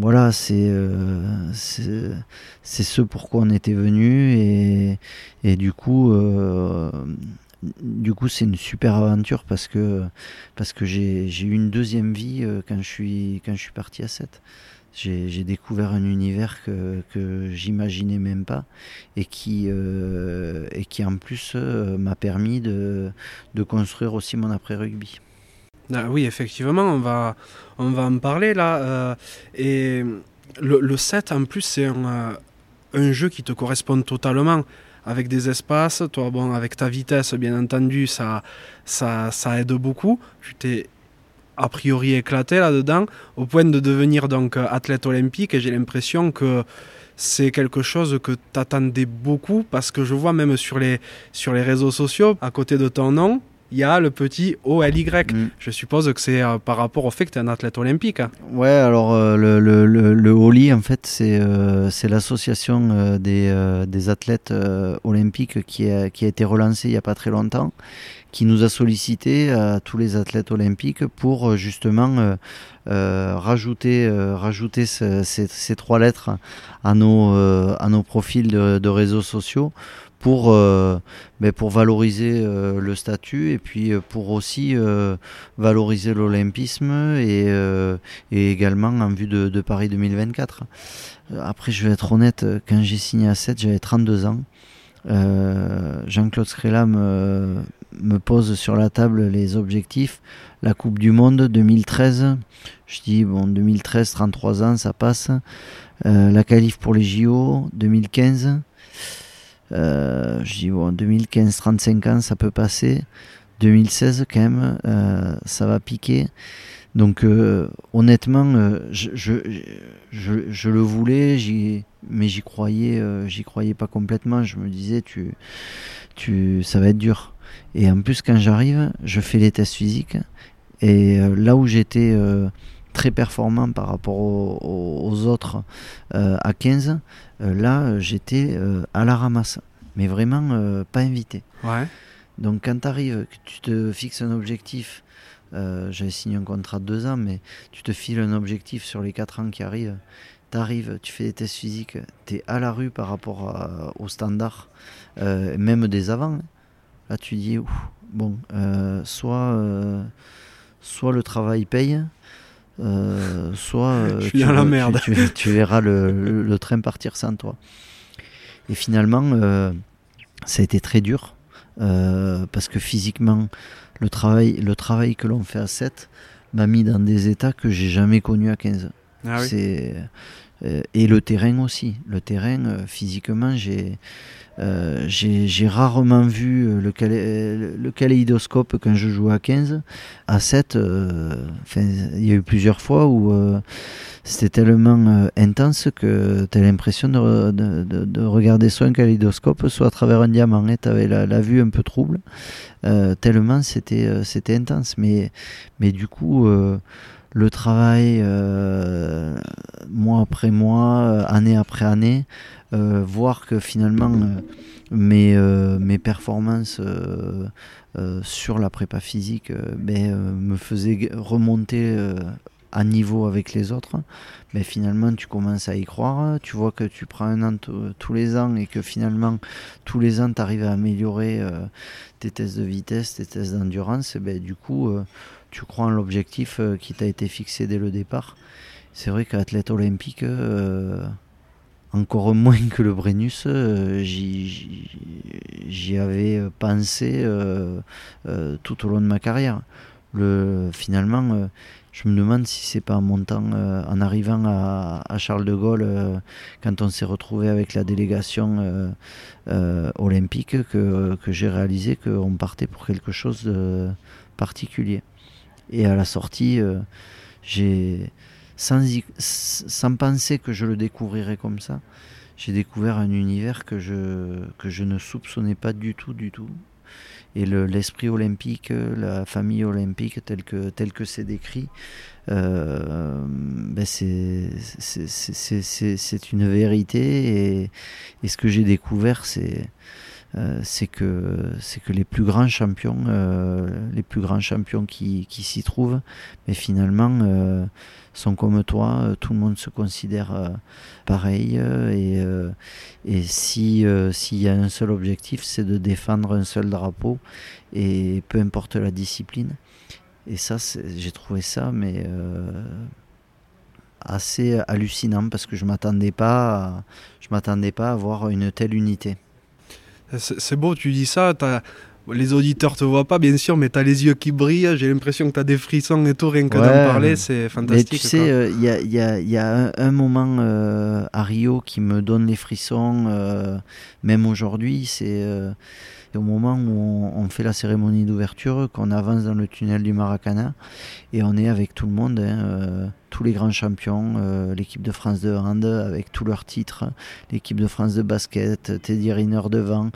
voilà, c'est c'est ce pourquoi on était venu et, et du coup du coup, c'est une super aventure parce que, parce que j'ai eu une deuxième vie euh, quand je suis, quand je suis parti à 7. j'ai découvert un univers que, que j'imaginais même pas et qui, euh, et qui en plus euh, m'a permis de, de, construire aussi mon après-rugby. Ah oui, effectivement, on va, on va en parler là. Et le, le, 7, en plus, c'est un, un, jeu qui te correspond totalement avec des espaces. Toi, bon, avec ta vitesse, bien entendu, ça, ça, ça aide beaucoup. Tu t'es a priori éclaté là-dedans, au point de devenir donc athlète olympique. Et j'ai l'impression que c'est quelque chose que tu attendais beaucoup parce que je vois même sur les, sur les réseaux sociaux, à côté de ton nom, il y a le petit OLY. Mm. Je suppose que c'est euh, par rapport au fait que tu es un athlète olympique. Hein. Ouais, alors euh, le, le, en fait, c'est euh, l'association des, des, athlètes olympiques qui a, qui a été relancée il n'y a pas très longtemps qui nous a sollicité à tous les athlètes olympiques pour justement euh, rajouter, rajouter ces, ces, trois lettres à nos, à nos profils de, de réseaux sociaux pour, euh, pour valoriser euh, le statut et puis euh, pour aussi valoriser l'olympisme et, et, également en vue de, de, Paris 2024. Après, je vais être honnête, quand j'ai signé à 7, j'avais 32 ans. Jean-Claude Scrella me, me, pose sur la table les objectifs. La Coupe du Monde 2013, je dis bon 2013, 33 ans, ça passe. la qualif pour les JO 2015. Euh, je dis, bon, 2015, 35 ans, ça peut passer. 2016, quand même, euh, ça va piquer. Donc, euh, honnêtement, je, je, je, le voulais, mais j'y croyais, j'y croyais pas complètement. Je me disais, tu, tu, ça va être dur. Et en plus, quand j'arrive, je fais les tests physiques. Et là où j'étais très performant par rapport aux, autres à 15, là j'étais à la ramasse mais vraiment euh, pas invité. Ouais. Donc quand tu arrives, que tu te fixes un objectif, euh, j'avais signé un contrat de deux ans, mais tu te files un objectif sur les quatre ans qui arrivent, tu arrives, tu fais des tests physiques, tu es à la rue par rapport aux standards, euh, même des avant. Là tu dis, bon, soit, soit le travail paye, soit tu, la merde. Tu, verras le, le, train partir sans toi. Et finalement, euh, ça a été très dur euh, parce que physiquement, le travail, le travail que l'on fait à 7 m'a mis dans des états que j'ai jamais connus à 15. Ah C'est euh, et le terrain aussi. Le terrain, physiquement, j'ai j'ai rarement vu le, kaléidoscope quand je jouais à 15. À 7, il y a eu plusieurs fois où c'était tellement euh, intense que tu as l'impression de, de, de, regarder soit un kaléidoscope, soit à travers un diamant. Tu avais la, vue un peu trouble, euh, tellement c'était euh, c'était intense. Mais, mais du coup, le travail, mois après mois, année après année, voir que finalement mes, performances sur la prépa physique ben, me faisaient remonter à niveau avec les autres, mais finalement tu commences à y croire, tu vois que tu prends un an tous les ans et que finalement tous les ans tu arrives à améliorer euh, tes tests de vitesse, tes tests d'endurance, ben, du coup euh, tu crois en l'objectif euh, qui t'a été fixé dès le départ. C'est vrai qu'athlète olympique, encore moins que le Brennus, j'y avais pensé tout au long de ma carrière. Le, finalement, je me demande si c'est pas en montant, euh, en arrivant à, Charles de Gaulle, euh, quand on s'est retrouvé avec la délégation euh, olympique, que, que j'ai réalisé qu'on partait pour quelque chose de particulier. Et à la sortie, j'ai, sans, penser que je le découvrirais comme ça, j'ai découvert un univers que je, que je ne soupçonnais pas du tout, du tout. Et l'esprit olympique, la famille olympique telle que tel que c'est décrit, euh, ben c'est une vérité. Et, ce que j'ai découvert c'est euh, c'est que c'est que les plus grands champions euh, les plus grands champions qui, qui s'y trouvent mais finalement euh, sont comme toi, tout le monde se considère pareil et, et si s'il y a un seul objectif, c'est de défendre un seul drapeau et peu importe la discipline. Et ça, j'ai trouvé ça, mais assez hallucinant parce que je m'attendais pas, je m'attendais pas à voir une telle unité. C'est beau, tu dis ça. Les auditeurs te voient pas, bien sûr, mais tu as les yeux qui brillent. J'ai l'impression que tu as des frissons et tout, rien que d'en parler, c'est fantastique. Mais tu sais, il y, a, y, a, un, moment à Rio qui me donne les frissons, même aujourd'hui, c'est au moment où on, fait la cérémonie d'ouverture, qu'on avance dans le tunnel du Maracana, et on est avec tout le monde, hein, euh, tous les grands champions, euh, l'équipe de France de hand avec tous leurs titres, l'équipe de France de basket, Teddy Riner devant,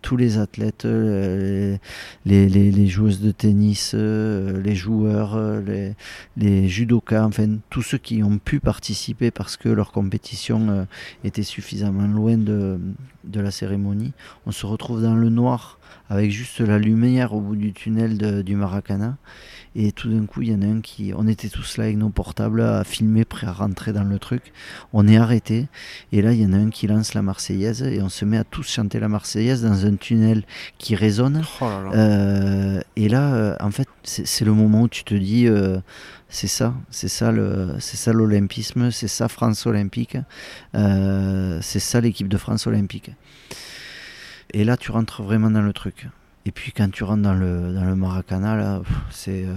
tous les athlètes, euh, les, les, joueuses de tennis, les joueurs, les, les, judokas, enfin tous ceux qui ont pu participer parce que leur compétition était suffisamment loin de, de la cérémonie. On se retrouve dans le noir avec juste la lumière au bout du tunnel du Maracana. Et tout d'un coup, il y en a un qui. On était tous là avec nos portables à filmer, prêts à rentrer dans le truc. On est arrêté. Et là, il y en a un qui lance la Marseillaise. Et on se met à tous chanter la Marseillaise dans un tunnel qui résonne. Oh euh, et là, euh, en fait, c'est le moment où tu te dis. Euh, c'est ça, c'est ça le, c'est ça l'olympisme, c'est ça France olympique, c'est ça l'équipe de France olympique. Et là, tu rentres vraiment dans le truc. Et puis quand tu rentres dans le, dans le Maracana, c'est, euh,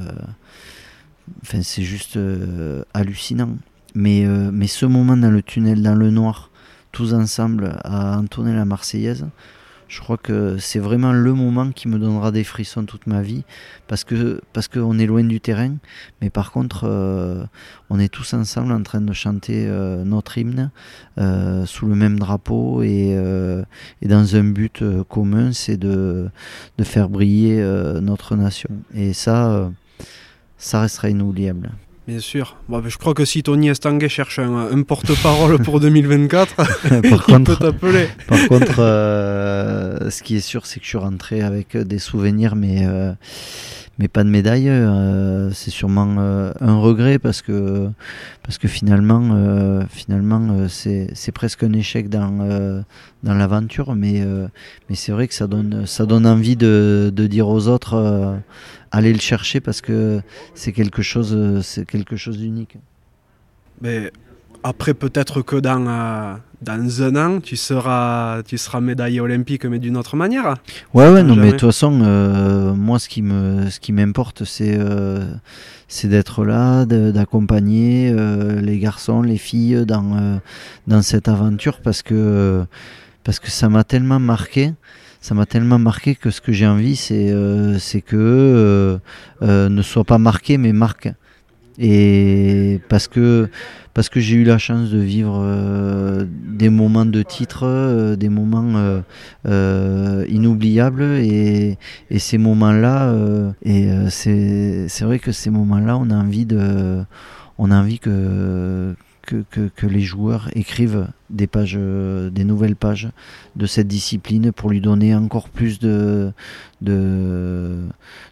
enfin, c'est juste euh, hallucinant. Mais, euh, mais ce moment dans le tunnel, dans le noir, tous ensemble à entonner la Marseillaise, je crois que c'est vraiment le moment qui me donnera des frissons toute ma vie parce que parce qu'on est loin du terrain, mais par contre euh, on est tous ensemble en train de chanter euh, notre hymne euh, sous le même drapeau et, dans un but commun, c'est de, de faire briller notre nation. Et ça, ça restera inoubliable. Bien sûr. Bon, je crois que si Tony Estanguet cherche un, porte-parole pour 2024, il peut t'appeler. Par contre, euh, ce qui est sûr, c'est que je suis rentré avec des souvenirs, mais, euh, mais pas de médaille. Euh, c'est sûrement un regret parce que, parce que finalement, finalement c'est presque un échec dans, dans l'aventure. Mais, mais c'est vrai que ça donne, ça donne envie de, de dire aux autres aller le chercher parce que c'est quelque chose, euh, quelque chose d'unique. Mais après, peut-être que dans, euh, dans un an, tu seras, tu seras médaillé olympique, mais d'une autre manière. Ouais, ouais, non, mais de toute façon, euh, moi, ce qui me, ce qui m'importe, c'est, c'est d'être là, d'accompagner les garçons, les filles dans, dans cette aventure parce que, parce que ça m'a tellement marqué ça m'a tellement marqué que ce que j'ai envie, c'est euh, que euh, euh, ne soit pas marqué, mais marque. Et parce que, parce que j'ai eu la chance de vivre des moments de titre, des moments inoubliables, et, et ces moments-là, et c'est vrai que ces moments-là, on a envie de, on a envie que que, les joueurs écrivent des pages, euh, des nouvelles pages de cette discipline pour lui donner encore plus de, de,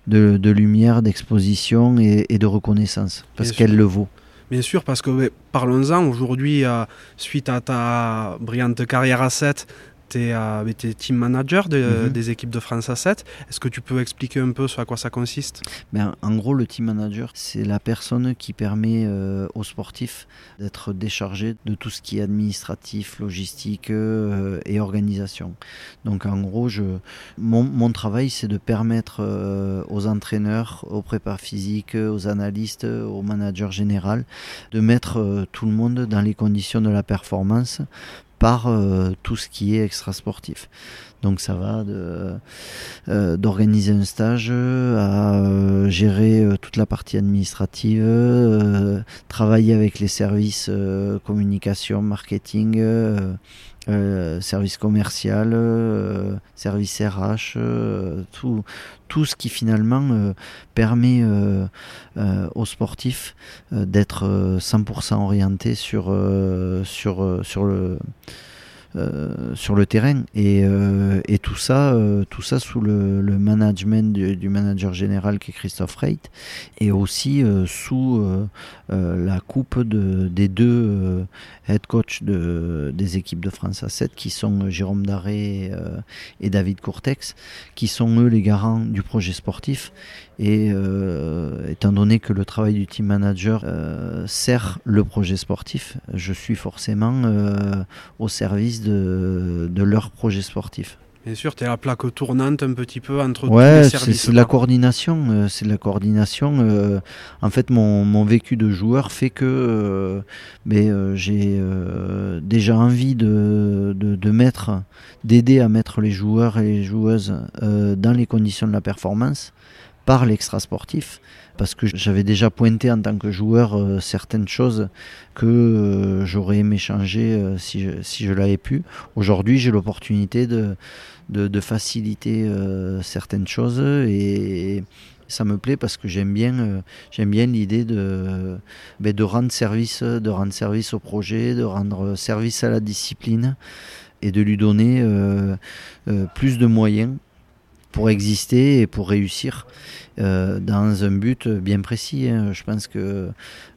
de, lumière, d'exposition et, de reconnaissance, parce qu'elle le vaut. Bien sûr, parce que parlons-en, aujourd'hui, euh, suite à ta brillante carrière à 7, tu es, team manager mhm. des équipes de France à 7. Est-ce que tu peux expliquer un peu sur à quoi ça consiste? Ben, En gros, le team manager, c'est la personne qui permet euh, aux sportifs d'être déchargés de tout ce qui est administratif, logistique euh, et organisation. Donc en gros, je, mon, mon travail, c'est de permettre euh, aux entraîneurs, aux préparateurs physiques, aux analystes, aux managers général, de mettre tout le monde dans les conditions de la performance par euh, tout ce qui est extra sportif. Donc ça va euh, d'organiser un stage à euh, gérer toute la partie administrative, travailler avec les services communication, marketing, euh, service commercial, euh, service RH, euh, tout, tout ce qui finalement permet aux sportifs d'être 100% orientés sur, sur, sur, le, sur le terrain. Et, euh, et tout, ça, euh, tout ça sous le, le management du, du, manager général qui est Christophe Reit, et aussi sous la coupe de, des deux head coach de, des équipes de France à 7, qui sont Jérôme Daré et David Courtex, qui sont eux les garants du projet sportif. Et étant donné que le travail du team manager sert le projet sportif, je suis forcément au service de, de leur projet sportif. Bien sûr, tu es la plaque tournante un petit peu entre ouais, tous les services. c'est de la coordination. Euh, c'est de la coordination. Euh, en fait, mon, mon, vécu de joueur fait que euh, mais, euh, j'ai euh, déjà envie de, de, de mettre, d'aider à mettre les joueurs et les joueuses euh, dans les conditions de la performance par l'extra sportif parce que j'avais déjà pointé en tant que joueur euh, certaines choses que euh, j'aurais aimé changer euh, si je, si je l'avais pu. Aujourd'hui, j'ai l'opportunité de, de, faciliter certaines choses et ça me plaît parce que j'aime bien, j'aime bien l'idée de, ben, de rendre service, de rendre service au projet, de rendre service à la discipline et de lui donner plus de moyens pour exister et pour réussir euh, dans un but bien précis. Hein. Je pense que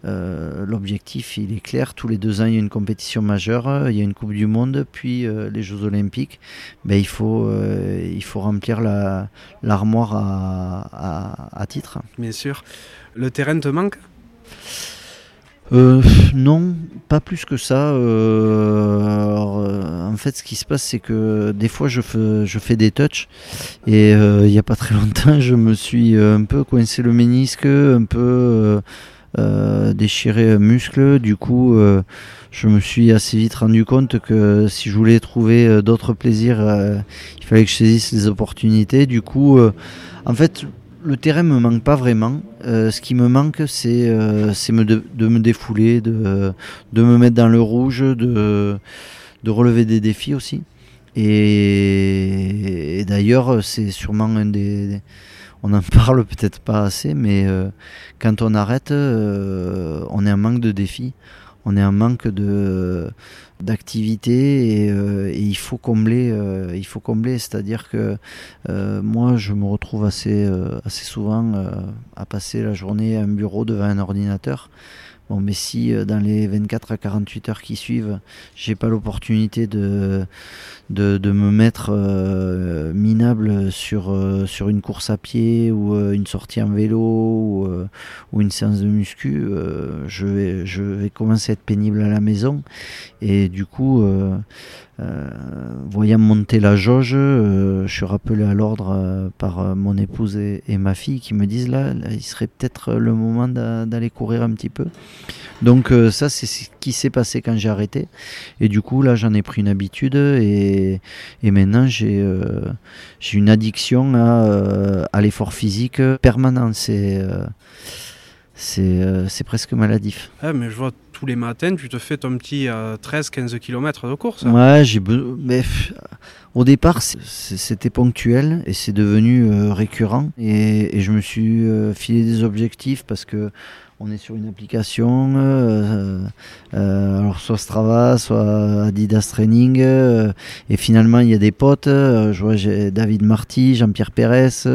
euh, l'objectif il est clair. Tous les deux ans il y a une compétition majeure, il y a une Coupe du Monde, puis euh, les Jeux Olympiques. Ben, il, faut, il faut remplir l'armoire à, à, à titre. Bien sûr. Le terrain te manque? Euh, non, pas plus que ça. Euh, euh, en fait, ce qui se passe, c'est que des fois, je fais, je fais des touches et euh, il n'y a pas très longtemps, je me suis un peu coincé le ménisque, un peu déchiré un muscle. Du coup, je me suis assez vite rendu compte que si je voulais trouver d'autres plaisirs, il fallait que je saisisse les opportunités. Du coup, en fait, le terrain me manque pas vraiment. Euh, ce qui me manque, c'est euh, de, me défouler, de, me mettre dans le rouge, de, relever des défis aussi. Et, d'ailleurs, c'est sûrement un des. On n'en parle peut-être pas assez, mais euh, quand on arrête, on est en manque de défis. On est en manque d'activité et, euh, et, il faut combler c'est à dire que euh, moi je me retrouve assez euh, souvent à passer la journée à un bureau devant un ordinateur mais si euh, dans les 24 à 48 heures qui suivent j'ai pas l'opportunité de, de, me mettre euh, minable sur sur une course à pied ou une sortie en vélo ou, ou une séance de muscu je vais je vais commencer à être pénible à la maison. Et du coup, euh, voyant monter la jauge, euh, je suis rappelé à l'ordre euh, par mon épouse et, ma fille qui me disent là, il serait peut-être le moment d'aller courir un petit peu. Donc ça, c'est ce qui s'est passé quand j'ai arrêté. Et du coup, là, j'en ai pris une habitude et, maintenant, j'ai une addiction à, à l'effort physique permanent. C'est c'est presque maladif. Ah, mais je vois tous les matins, tu te fais ton petit euh, 13-15 km de course. Hein. Ouais, j'ai mais au départ c'était ponctuel et c'est devenu euh, récurrent et, et, je me suis euh, filé des objectifs parce que on est sur une application, euh, euh, soit Strava, soit Adidas Training, euh, et finalement il y a des potes, je vois David Marty, Jean-Pierre Pérez,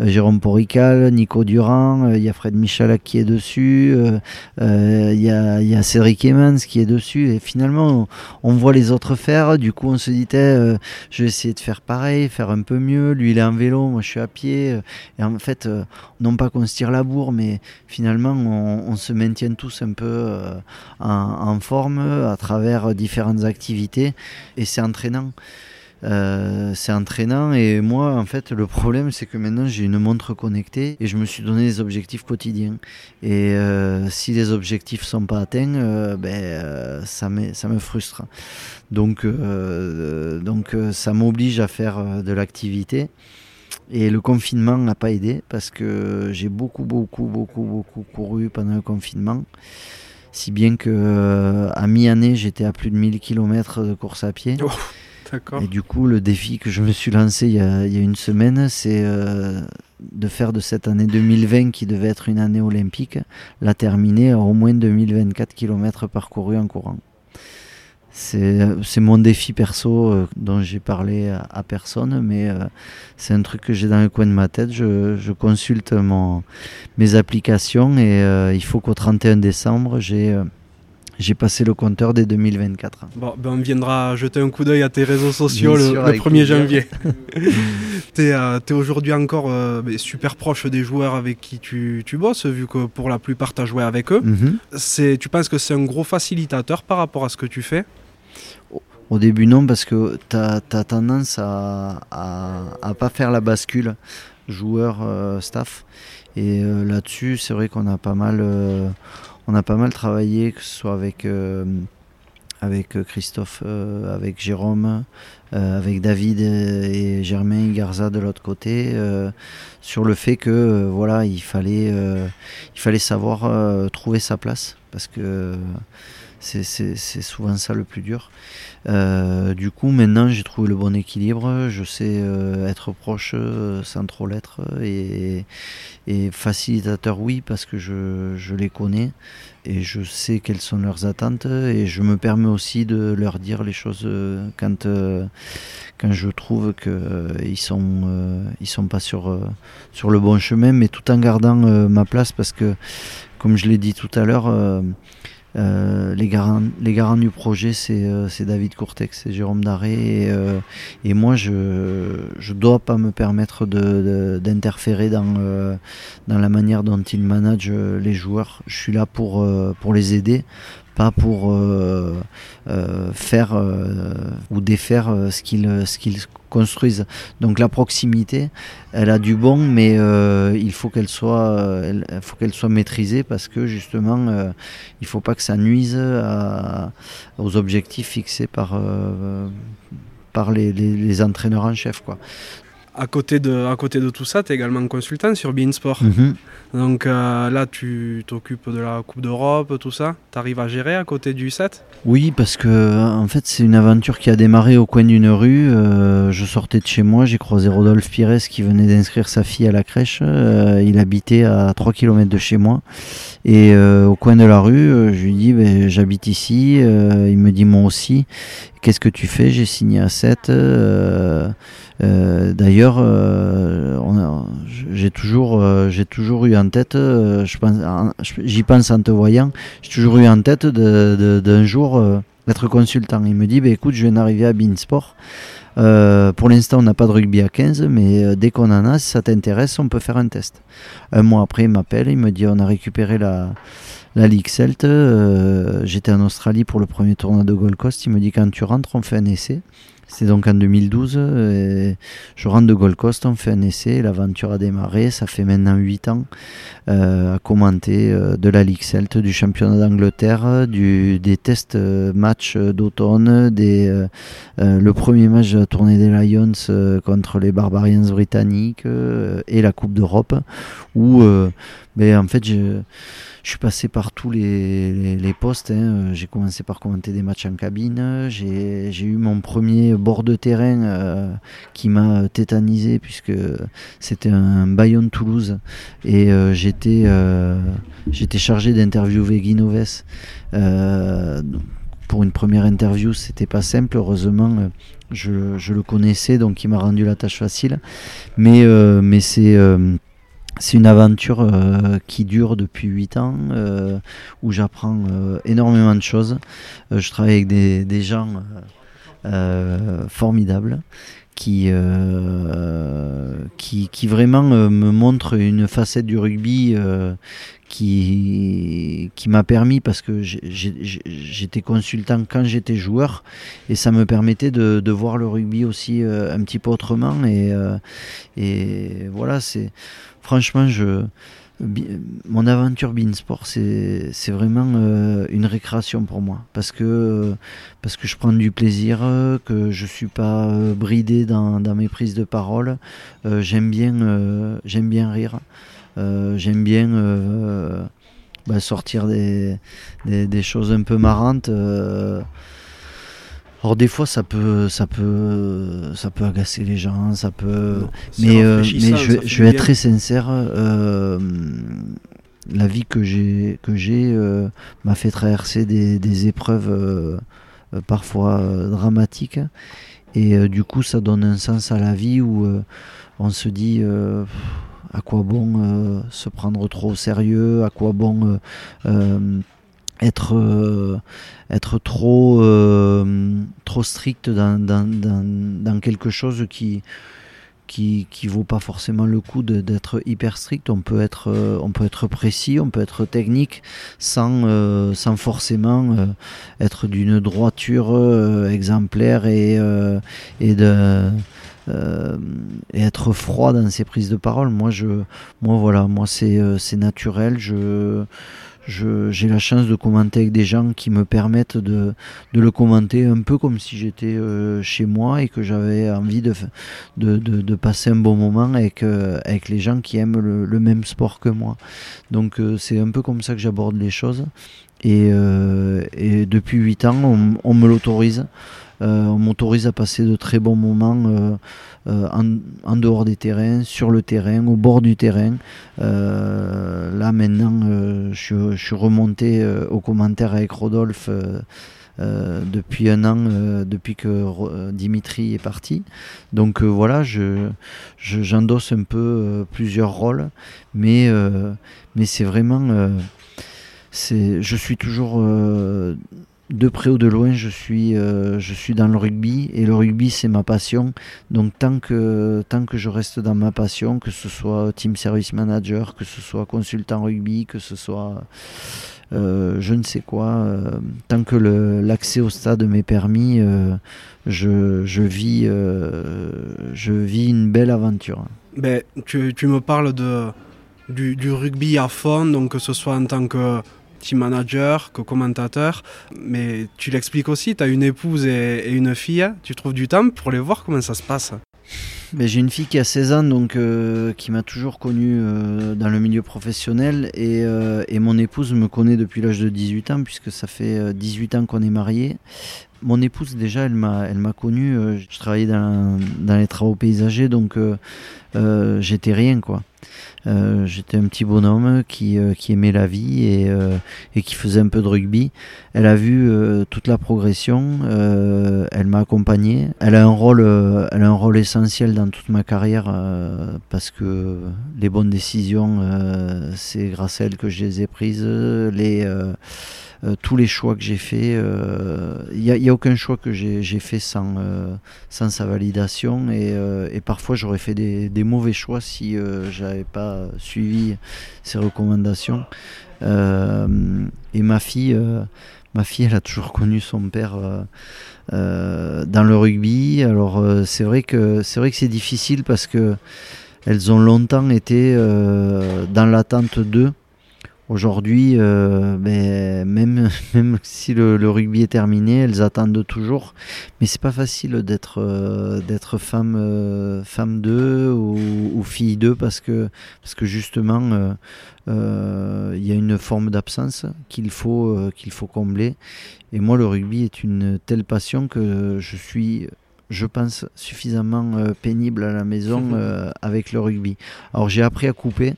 Jérôme Porical, Nico Durand, il y a Fred Michalak qui est dessus, il y, a, y a Cédric Emmans qui est dessus, et finalement on, on, voit les autres faire, du coup on se dit je vais essayer de faire pareil, faire un peu mieux, lui il est en vélo, moi je suis à pied, et en fait non pas qu'on se tire la bourre, mais finalement on, se maintient tous un peu euh, en, forme à travers différentes activités et c'est entraînant. Euh, c'est entraînant et moi en fait le problème c'est que maintenant j'ai une montre connectée et je me suis donné des objectifs quotidiens. Et euh, si les objectifs sont pas atteints ben ça me frustre. Donc ça m'oblige à faire de l'activité et le confinement n'a pas aidé parce que j'ai beaucoup, beaucoup, beaucoup, beaucoup couru pendant le confinement. Si bien que euh, à mi-année, j'étais à plus de 1000 km de course à pied. Oh, et du coup, le défi que je me suis lancé il y a, il y a une semaine, c'est euh, de faire de cette année 2020, qui devait être une année olympique, la terminer à au moins 2024 km parcourus en courant. C'est mon défi perso euh, dont j'ai parlé à, personne, mais euh, c'est un truc que j'ai dans le coin de ma tête. Je, consulte mon, mes applications et euh, il faut qu'au 31 décembre, j'ai j'ai passé le compteur dès 2024. Bon, ben on viendra jeter un coup d'œil à tes réseaux sociaux le, 1er janvier. tu es, aujourd'hui encore super proche des joueurs avec qui tu, tu, bosses, vu que pour la plupart tu as joué avec eux. Mhm. Tu penses que c'est un gros facilitateur par rapport à ce que tu fais? Au début, non, parce que tu as, tendance à, à, pas faire la bascule joueur-staff. Euh, et euh, là-dessus, c'est vrai qu'on a pas mal, euh, a pas mal travaillé, que ce soit avec, avec Christophe, avec Jérôme, avec David et Germain Garza de l'autre côté, sur le fait que voilà, il fallait, il fallait savoir trouver sa place, parce que c'est souvent ça le plus dur. Euh, du coup, maintenant, j'ai trouvé le bon équilibre. Je sais euh, être proche euh, sans trop l'être. Et, facilitateur, oui, parce que je, les connais et je sais quelles sont leurs attentes. Et je me permets aussi de leur dire les choses quand, quand je trouve qu'ils ne sont, ils sont pas sur, sur le bon chemin, mais tout en gardant ma place parce que, comme je l'ai dit tout à l'heure, euh, les, garants, les garants du projet, c'est euh, David Courtex, c'est Jérôme Daré. Et, euh, et, moi, je ne dois pas me permettre d'interférer dans, la manière dont ils managent les joueurs. Je suis là pour les aider, pas pour euh, euh, faire euh, ou défaire ce qu'ils construisent. Donc la proximité, elle a du bon, mais il faut qu'elle soit, faut qu'elle soit maîtrisée parce que justement, il faut pas que ça nuise aux objectifs fixés par par les, les, entraîneurs en chef. Quoi. À côté, de, à côté de tout ça, tu es également consultant sur Beansport. Mhm. Donc euh, là, tu t'occupes de la Coupe d'Europe, tout ça. Tu arrives à gérer à côté du 7 Oui, parce que en fait, c'est une aventure qui a démarré au coin d'une rue. Euh, je sortais de chez moi, j'ai croisé Rodolphe Pires qui venait d'inscrire sa fille à la crèche. Euh, il habitait à 3 km de chez moi. Et au coin de la rue, je lui dis ben, J'habite ici. il me dit Moi aussi. Qu'est-ce que tu fais? J'ai signé à 7. D'ailleurs, j'ai toujours, toujours eu un tête, euh, j'y pense en te voyant, j'ai toujours eu en tête d'un jour euh, d'être consultant. Il me dit, bah, écoute, je viens d'arriver à Beansport. Euh, pour l'instant, on n'a pas de rugby à 15, mais dès qu'on en a, si ça t'intéresse, on peut faire un test. Un mois après, il m'appelle, il me dit on a récupéré la, la Ligue Celt. J'étais en Australie pour le premier tournoi de Gold Coast. Il me dit quand tu rentres, on fait un essai. C'est donc en 2012. Et je rentre de Gold Coast, on fait un essai, l'aventure a démarré. Ça fait maintenant 8 ans euh, à commenter euh, de la Ligue Celte, du championnat d'Angleterre, des tests euh, matchs d'automne, des, le premier match de la tournée des Lions contre les Barbarians britanniques et la Coupe d'Europe, où ben, en fait je je suis passé par tous les, les, postes. Hein. J'ai commencé par commenter des matchs en cabine. J'ai eu mon premier bord de terrain euh, qui m'a tétanisé puisque c'était un Bayonne-Toulouse. Et euh, j'étais euh, j'étais chargé d'interviewer Guinoves. pour une première interview, c'était pas simple. Heureusement, je, je, le connaissais, donc il m'a rendu la tâche facile. Mais, mais c'est c'est une aventure euh, qui dure depuis 8 ans, euh, où j'apprends euh, énormément de choses. je travaille avec des, gens formidables qui, qui, qui, vraiment me montrent une facette du rugby qui, qui m'a permis, parce que j'étais consultant quand j'étais joueur, et ça me permettait de, de voir le rugby aussi un petit peu autrement. Et, et voilà, c'est franchement, mon aventure Beansport, c'est, c'est vraiment euh, une récréation pour moi. Parce que, je prends du plaisir, que je ne suis pas euh, bridé dans, mes prises de parole. Euh, j'aime, bien, rire. j'aime bien bah, sortir des, des, choses un peu marrantes. Alors des fois ça peut ça peut ça peut agacer les gens, ça peut mais euh, mais je, vais être très sincère euh, la vie que j'ai que j'ai euh, m'a fait traverser des, des épreuves parfois dramatiques. Et du coup, ça donne un sens à la vie où on se dit à quoi bon se prendre trop au sérieux, à quoi bon être, être trop, trop strict dans, dans, dans, quelque chose qui, qui, qui vaut pas forcément le coup d'être hyper strict. On peut être, euh, on peut être précis, on peut être technique sans, euh, sans forcément euh, être d'une droiture exemplaire et, et de et être froid dans ses prises de parole. Moi, je, moi voilà, moi c'est naturel. Je j'ai la chance de commenter avec des gens qui me permettent de, de le commenter un peu comme si j'étais euh, chez moi et que j'avais envie de, de, de, passer un bon moment avec, euh, avec les gens qui aiment le, même sport que moi. Donc euh, c'est un peu comme ça que j'aborde les choses. Et, et depuis 8 ans, on, on me l'autorise. On m'autorise à passer de très bons moments euh, en, dehors des terrains, sur le terrain, au bord du terrain. Euh, là maintenant, euh, je, suis remonté aux commentaires avec Rodolphe. depuis un an, depuis que Dimitri est parti. Donc voilà, je, j'endosse un peu plusieurs rôles, mais, mais c'est vraiment, c'est, je suis toujours de près ou de loin, je suis, euh, je suis dans le rugby et le rugby c'est ma passion. Donc tant que, tant que je reste dans ma passion, que ce soit team service manager, que ce soit consultant rugby, que ce soit euh, je ne sais quoi, euh, tant que l'accès au stade m'est permis, je, vis, une belle aventure. Ben, tu, me parles du, rugby à fond, donc que ce soit en tant que manager, que commentateur. Mais tu l'expliques aussi, tu as une épouse et, une fille. Tu trouves du temps pour les voir comment ça se passe? Mais j'ai une fille qui a 16 ans, donc euh, qui m'a toujours connu euh, dans le milieu professionnel, et, euh, et, mon épouse me connaît depuis l'âge de 18 ans, puisque ça fait 18 ans qu'on est mariés. Mon épouse déjà, elle m'a, elle m'a connu. je travaillais dans, les travaux paysagers, donc j'étais rien, quoi. Euh, j'étais un petit bonhomme qui, euh, qui aimait la vie et, euh, et, qui faisait un peu de rugby. Elle a vu toute la progression, elle m'a accompagné. Elle a, un rôle, elle a un rôle essentiel dans toute ma carrière parce que les bonnes décisions, c'est grâce à elle que je les ai prises. Les, euh, tous les choix que j'ai faits, il euh, n'y a, aucun choix que j'ai fait sans, euh, sans sa validation et, parfois j'aurais fait des, mauvais choix si j'avais pas suivi ses recommandations. et ma fille, ma fille, elle a toujours connu son père. dans le rugby. Alors c'est vrai que c'est vrai que c'est difficile parce que elles ont longtemps été dans l'attente d'eux. Aujourd'hui, euh, ben, même, même si le, rugby est terminé, elles attendent toujours. Mais c'est pas facile d'être euh, d'être femme euh, femme d'eux ou, fille d'eux parce que parce que justement il y a une forme d'absence qu'il faut qu'il faut combler. Et moi, le rugby est une telle passion que je suis je pense, suffisamment pénible à la maison avec le rugby. Alors j'ai appris à couper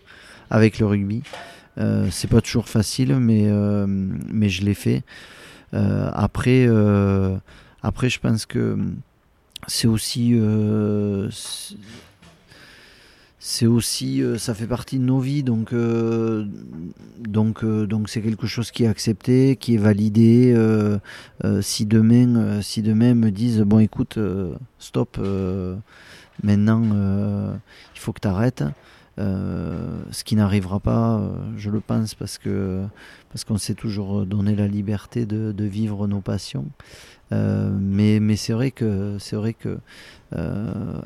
avec le rugby. Euh, c'est pas toujours facile, mais, euh, mais je l'ai fait. Euh, après, après, je pense que c'est aussi c'est aussi ça fait partie de nos vies donc donc donc c'est quelque chose qui est accepté qui est validé si demain si demain me disent bon écoute stop maintenant il faut que tu arrêtes euh, ce qui n'arrivera pas, euh, je le pense, parce que parce qu'on s'est toujours donné la liberté de, de vivre nos passions. Euh, mais mais c'est vrai que c'est vrai que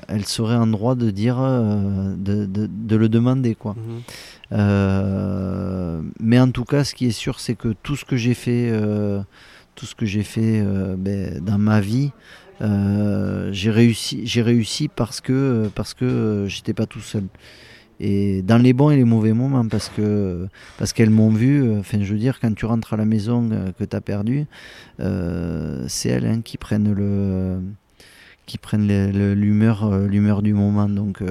elle serait en droit de dire de, de, de, le demander quoi. Mhm. mais en tout cas, ce qui est sûr, c'est que tout ce que j'ai fait, tout ce que j'ai fait ben, dans ma vie. j'ai réussi, j'ai réussi parce que parce que j'étais pas tout seul et dans les bons et les mauvais moments parce que parce qu'elles m'ont vu enfin je veux dire quand tu rentres à la maison euh, que tu as perdu euh, c'est elles hein, qui prennent le qui prennent l'humeur euh, l'humeur du moment. Donc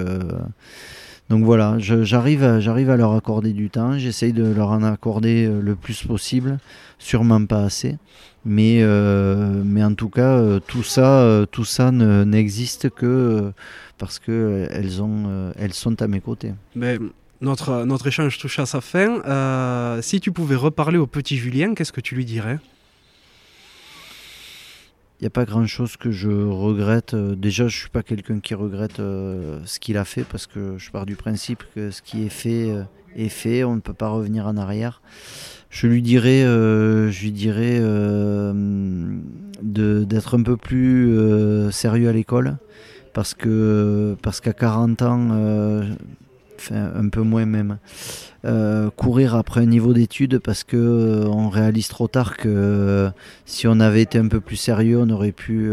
donc voilà, j'arrive j'arrive à leur accorder du temps, j'essaye de leur en accorder euh, le plus possible, sûrement pas assez. Mais, euh, mais en tout cas, euh, tout ça, tout ça n'existe que parce qu'elles elles sont à mes côtés. Mais notre, notre échange touche à sa fin. si tu pouvais reparler au petit Julien, qu'est-ce que tu lui dirais? Il n'y a pas grand-chose que je regrette. Euh, déjà, je ne suis pas quelqu'un qui regrette euh, ce qu'il a fait parce que je pars du principe que ce qui est fait euh, est fait. On ne peut pas revenir en arrière. Je lui dirais, je lui dirais d'être un peu plus sérieux à l'école parce que parce qu'à 40 ans, enfin un peu moins même. Euh, courir après un niveau d'études parce que euh, on réalise trop tard que euh, si on avait été un peu plus sérieux, on aurait pu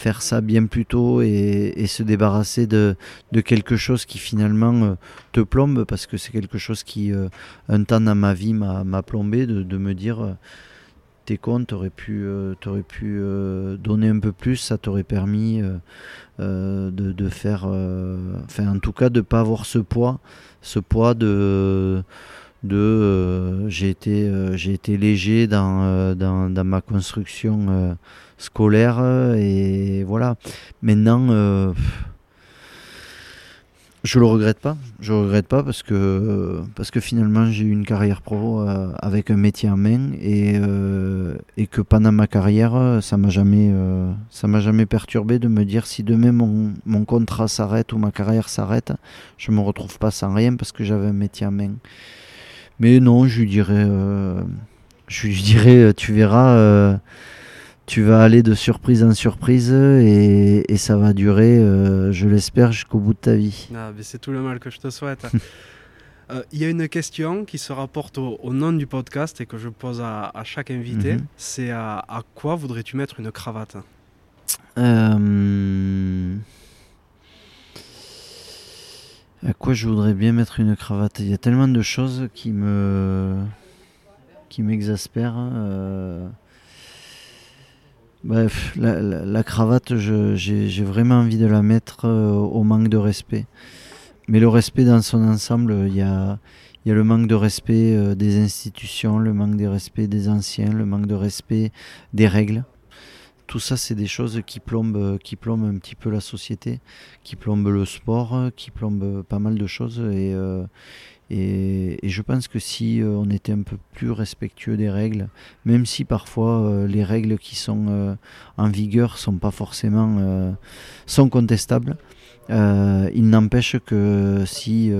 faire ça bien plus tôt et, se débarrasser de, quelque chose qui finalement te plombe parce que c'est quelque chose qui un temps dans ma vie m'a plombé de, me dire tes comptes t'aurais pu, pu donner un peu plus, ça t'aurait permis de, de, faire, enfin en tout cas de pas avoir ce poids ce poids de de euh, j'ai été euh, j'ai été léger dans, euh, ma construction scolaire et voilà maintenant je le regrette pas. Je le regrette pas parce que, finalement j'ai eu une carrière pro euh, avec un métier en main et, euh, que pendant ma carrière, ça m'a jamais, euh, ça m'a jamais perturbé de me dire si demain mon, contrat s'arrête ou ma carrière s'arrête, je me retrouve pas sans rien parce que j'avais un métier en main. Mais non, je lui dirais, je lui dirais, tu verras tu vas aller de surprise en surprise et, ça va durer, euh, je l'espère, jusqu'au bout de ta vie. Ah, c'est tout le mal que je te souhaite. Euh, il y a une question qui se rapporte au, nom du podcast et que je pose à, chaque invité. Mhm. C'est à, quoi voudrais-tu mettre une cravate? Euh, À quoi je voudrais bien mettre une cravate? Il y a tellement de choses qui me qui m'exaspèrent. Bref, la, cravate, j'ai vraiment envie de la mettre euh, au manque de respect. Mais le respect dans son ensemble, il y a, le manque de respect euh, des institutions, le manque de respect des anciens, le manque de respect des règles. Tout ça, c'est des choses qui plombent, qui plombent un petit peu la société, qui plombent le sport, qui plombent pas mal de choses. Et, euh, je pense que si euh, on était un peu plus respectueux des règles, même si parfois euh, les règles qui sont euh, en vigueur sont pas forcément sont contestables, il n'empêche que si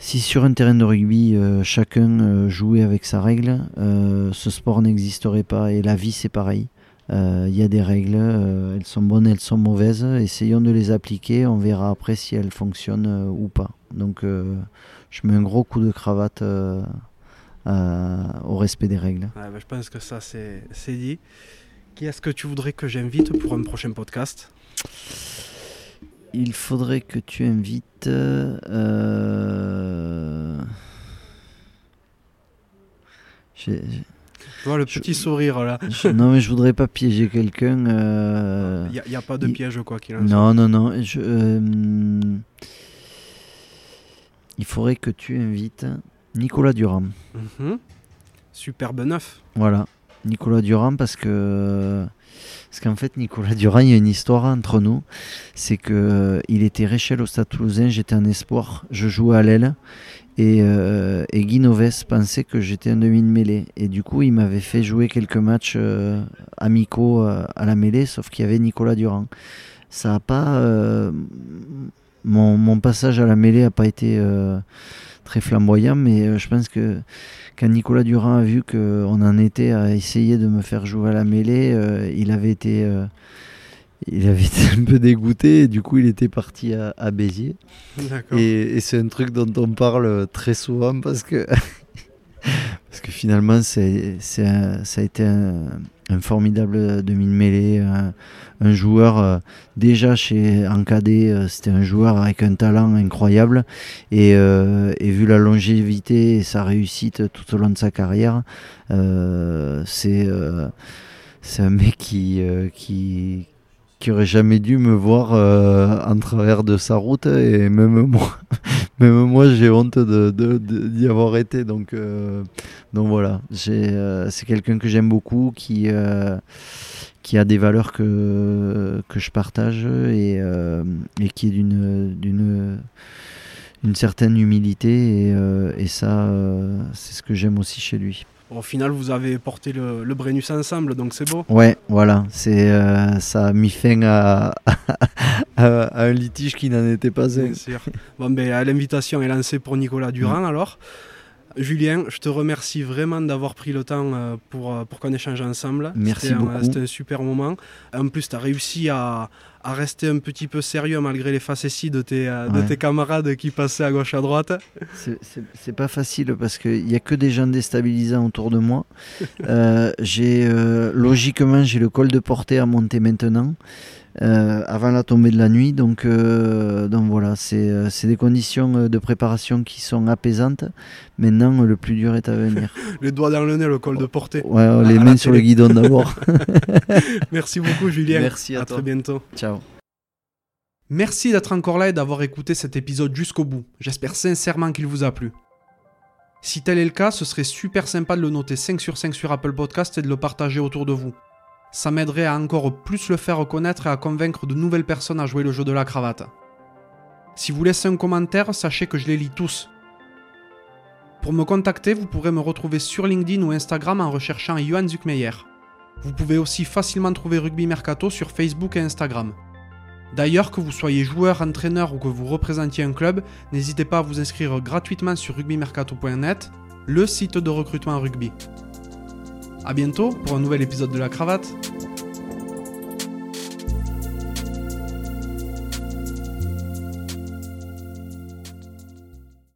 si sur un terrain de rugby chacun jouait avec sa règle, ce sport n'existerait pas et la vie c'est pareil. Il y a des règles, elles sont bonnes, elles sont mauvaises. Essayons de les appliquer, on verra après si elles fonctionnent ou pas. Donc euh, je mets un gros coup de cravate euh, au respect des règles. Je pense que ça c'est dit. Qui est-ce que tu voudrais que j'invite pour un prochain podcast? Il faudrait que tu invites... Euh... Je vois le petit sourire là. non, mais je voudrais pas piéger quelqu'un. Il euh, n'y a, pas de piège, quoi qu'il en soit. Non, non, non. Je, euh, il faudrait que tu invites Nicolas Durand. Mhm. Superbe neuf. Voilà, Nicolas Durand parce que parce qu'en fait Nicolas Durand, il y a une histoire entre nous, c'est que euh, il était Réchel au Stade Toulousain, j'étais un espoir, je jouais à l'aile. Et, euh, Guy Noves pensait que j'étais un demi de mêlée. Et du coup il m'avait fait jouer quelques matchs euh, amicaux à la mêlée, sauf qu'il y avait Nicolas Durand. Ça n'a pas mon, passage à la mêlée n'a pas été euh, très flamboyant, mais euh, je pense que quand Nicolas Durand a vu qu'on en était à essayer de me faire jouer à la mêlée, euh, il avait été il avait été un peu dégoûté et du coup il était parti à, Béziers. Et, c'est un truc dont on parle très souvent parce que, parce que finalement c'est, ça a été un, un formidable demi-mêlée, un, joueur euh, déjà chez en cadet, euh, c'était un joueur avec un talent incroyable. Et, euh, vu la longévité et sa réussite tout au long de sa carrière, c'est c'est un mec qui, qui aurait jamais dû me voir euh, en travers de sa route et même moi, même moi j'ai honte d'y avoir été. Donc, euh, donc voilà, euh, c'est quelqu'un que j'aime beaucoup, qui, qui a des valeurs que, que je partage et, et qui est d'une, une certaine humilité et, ça, c'est ce que j'aime aussi chez lui. Au final, vous avez porté le, le Brennus ensemble, donc c'est beau. Ouais, voilà, c'est euh, ça a mis fin à, un litige qui n'en était pas un. Bien sûr. Bon, ben, l'invitation est lancée pour Nicolas Durand alors. Julien, je te remercie vraiment d'avoir pris le temps euh, pour, euh, pour qu'on échange ensemble. Merci C'était un- beaucoup. C'était un super moment. En plus, tu as réussi à, à rester un petit peu sérieux malgré les facéties de tes, euh, de Ouais. tes camarades qui passaient à gauche à droite. C'est- pas facile parce qu'il n'y a que des gens déstabilisants autour de moi. Euh, j'ai euh, logiquement j'ai le col de portée à monter maintenant. Euh, avant la tombée de la nuit, donc, euh, donc voilà, c'est euh, c'est des conditions de préparation qui sont apaisantes. Maintenant, le plus dur est à venir. Les doigts dans le nez, le col de portée. Ouais, les mains sur le guidon d'abord. Merci beaucoup, Julien. Merci à à toi. très bientôt. Ciao. Merci d'être encore là et d'avoir écouté cet épisode jusqu'au bout. J'espère sincèrement qu'il vous a plu. Si tel est le cas, ce serait super sympa de le noter 5 sur 5 sur Apple Podcast et de le partager autour de vous. Ça m'aiderait à encore plus le faire connaître et à convaincre de nouvelles personnes à jouer le jeu de la cravate. Si vous laissez un commentaire, sachez que je les lis tous. Pour me contacter, vous pourrez me retrouver sur LinkedIn ou Instagram en recherchant Johan Zuckmeyer. Vous pouvez aussi facilement trouver Rugby Mercato sur Facebook et Instagram. D'ailleurs, que vous soyez joueur, entraîneur ou que vous représentiez un club, n'hésitez pas à vous inscrire gratuitement sur rugbymercato.net, le site de recrutement rugby. A bientôt pour un nouvel épisode de la cravate.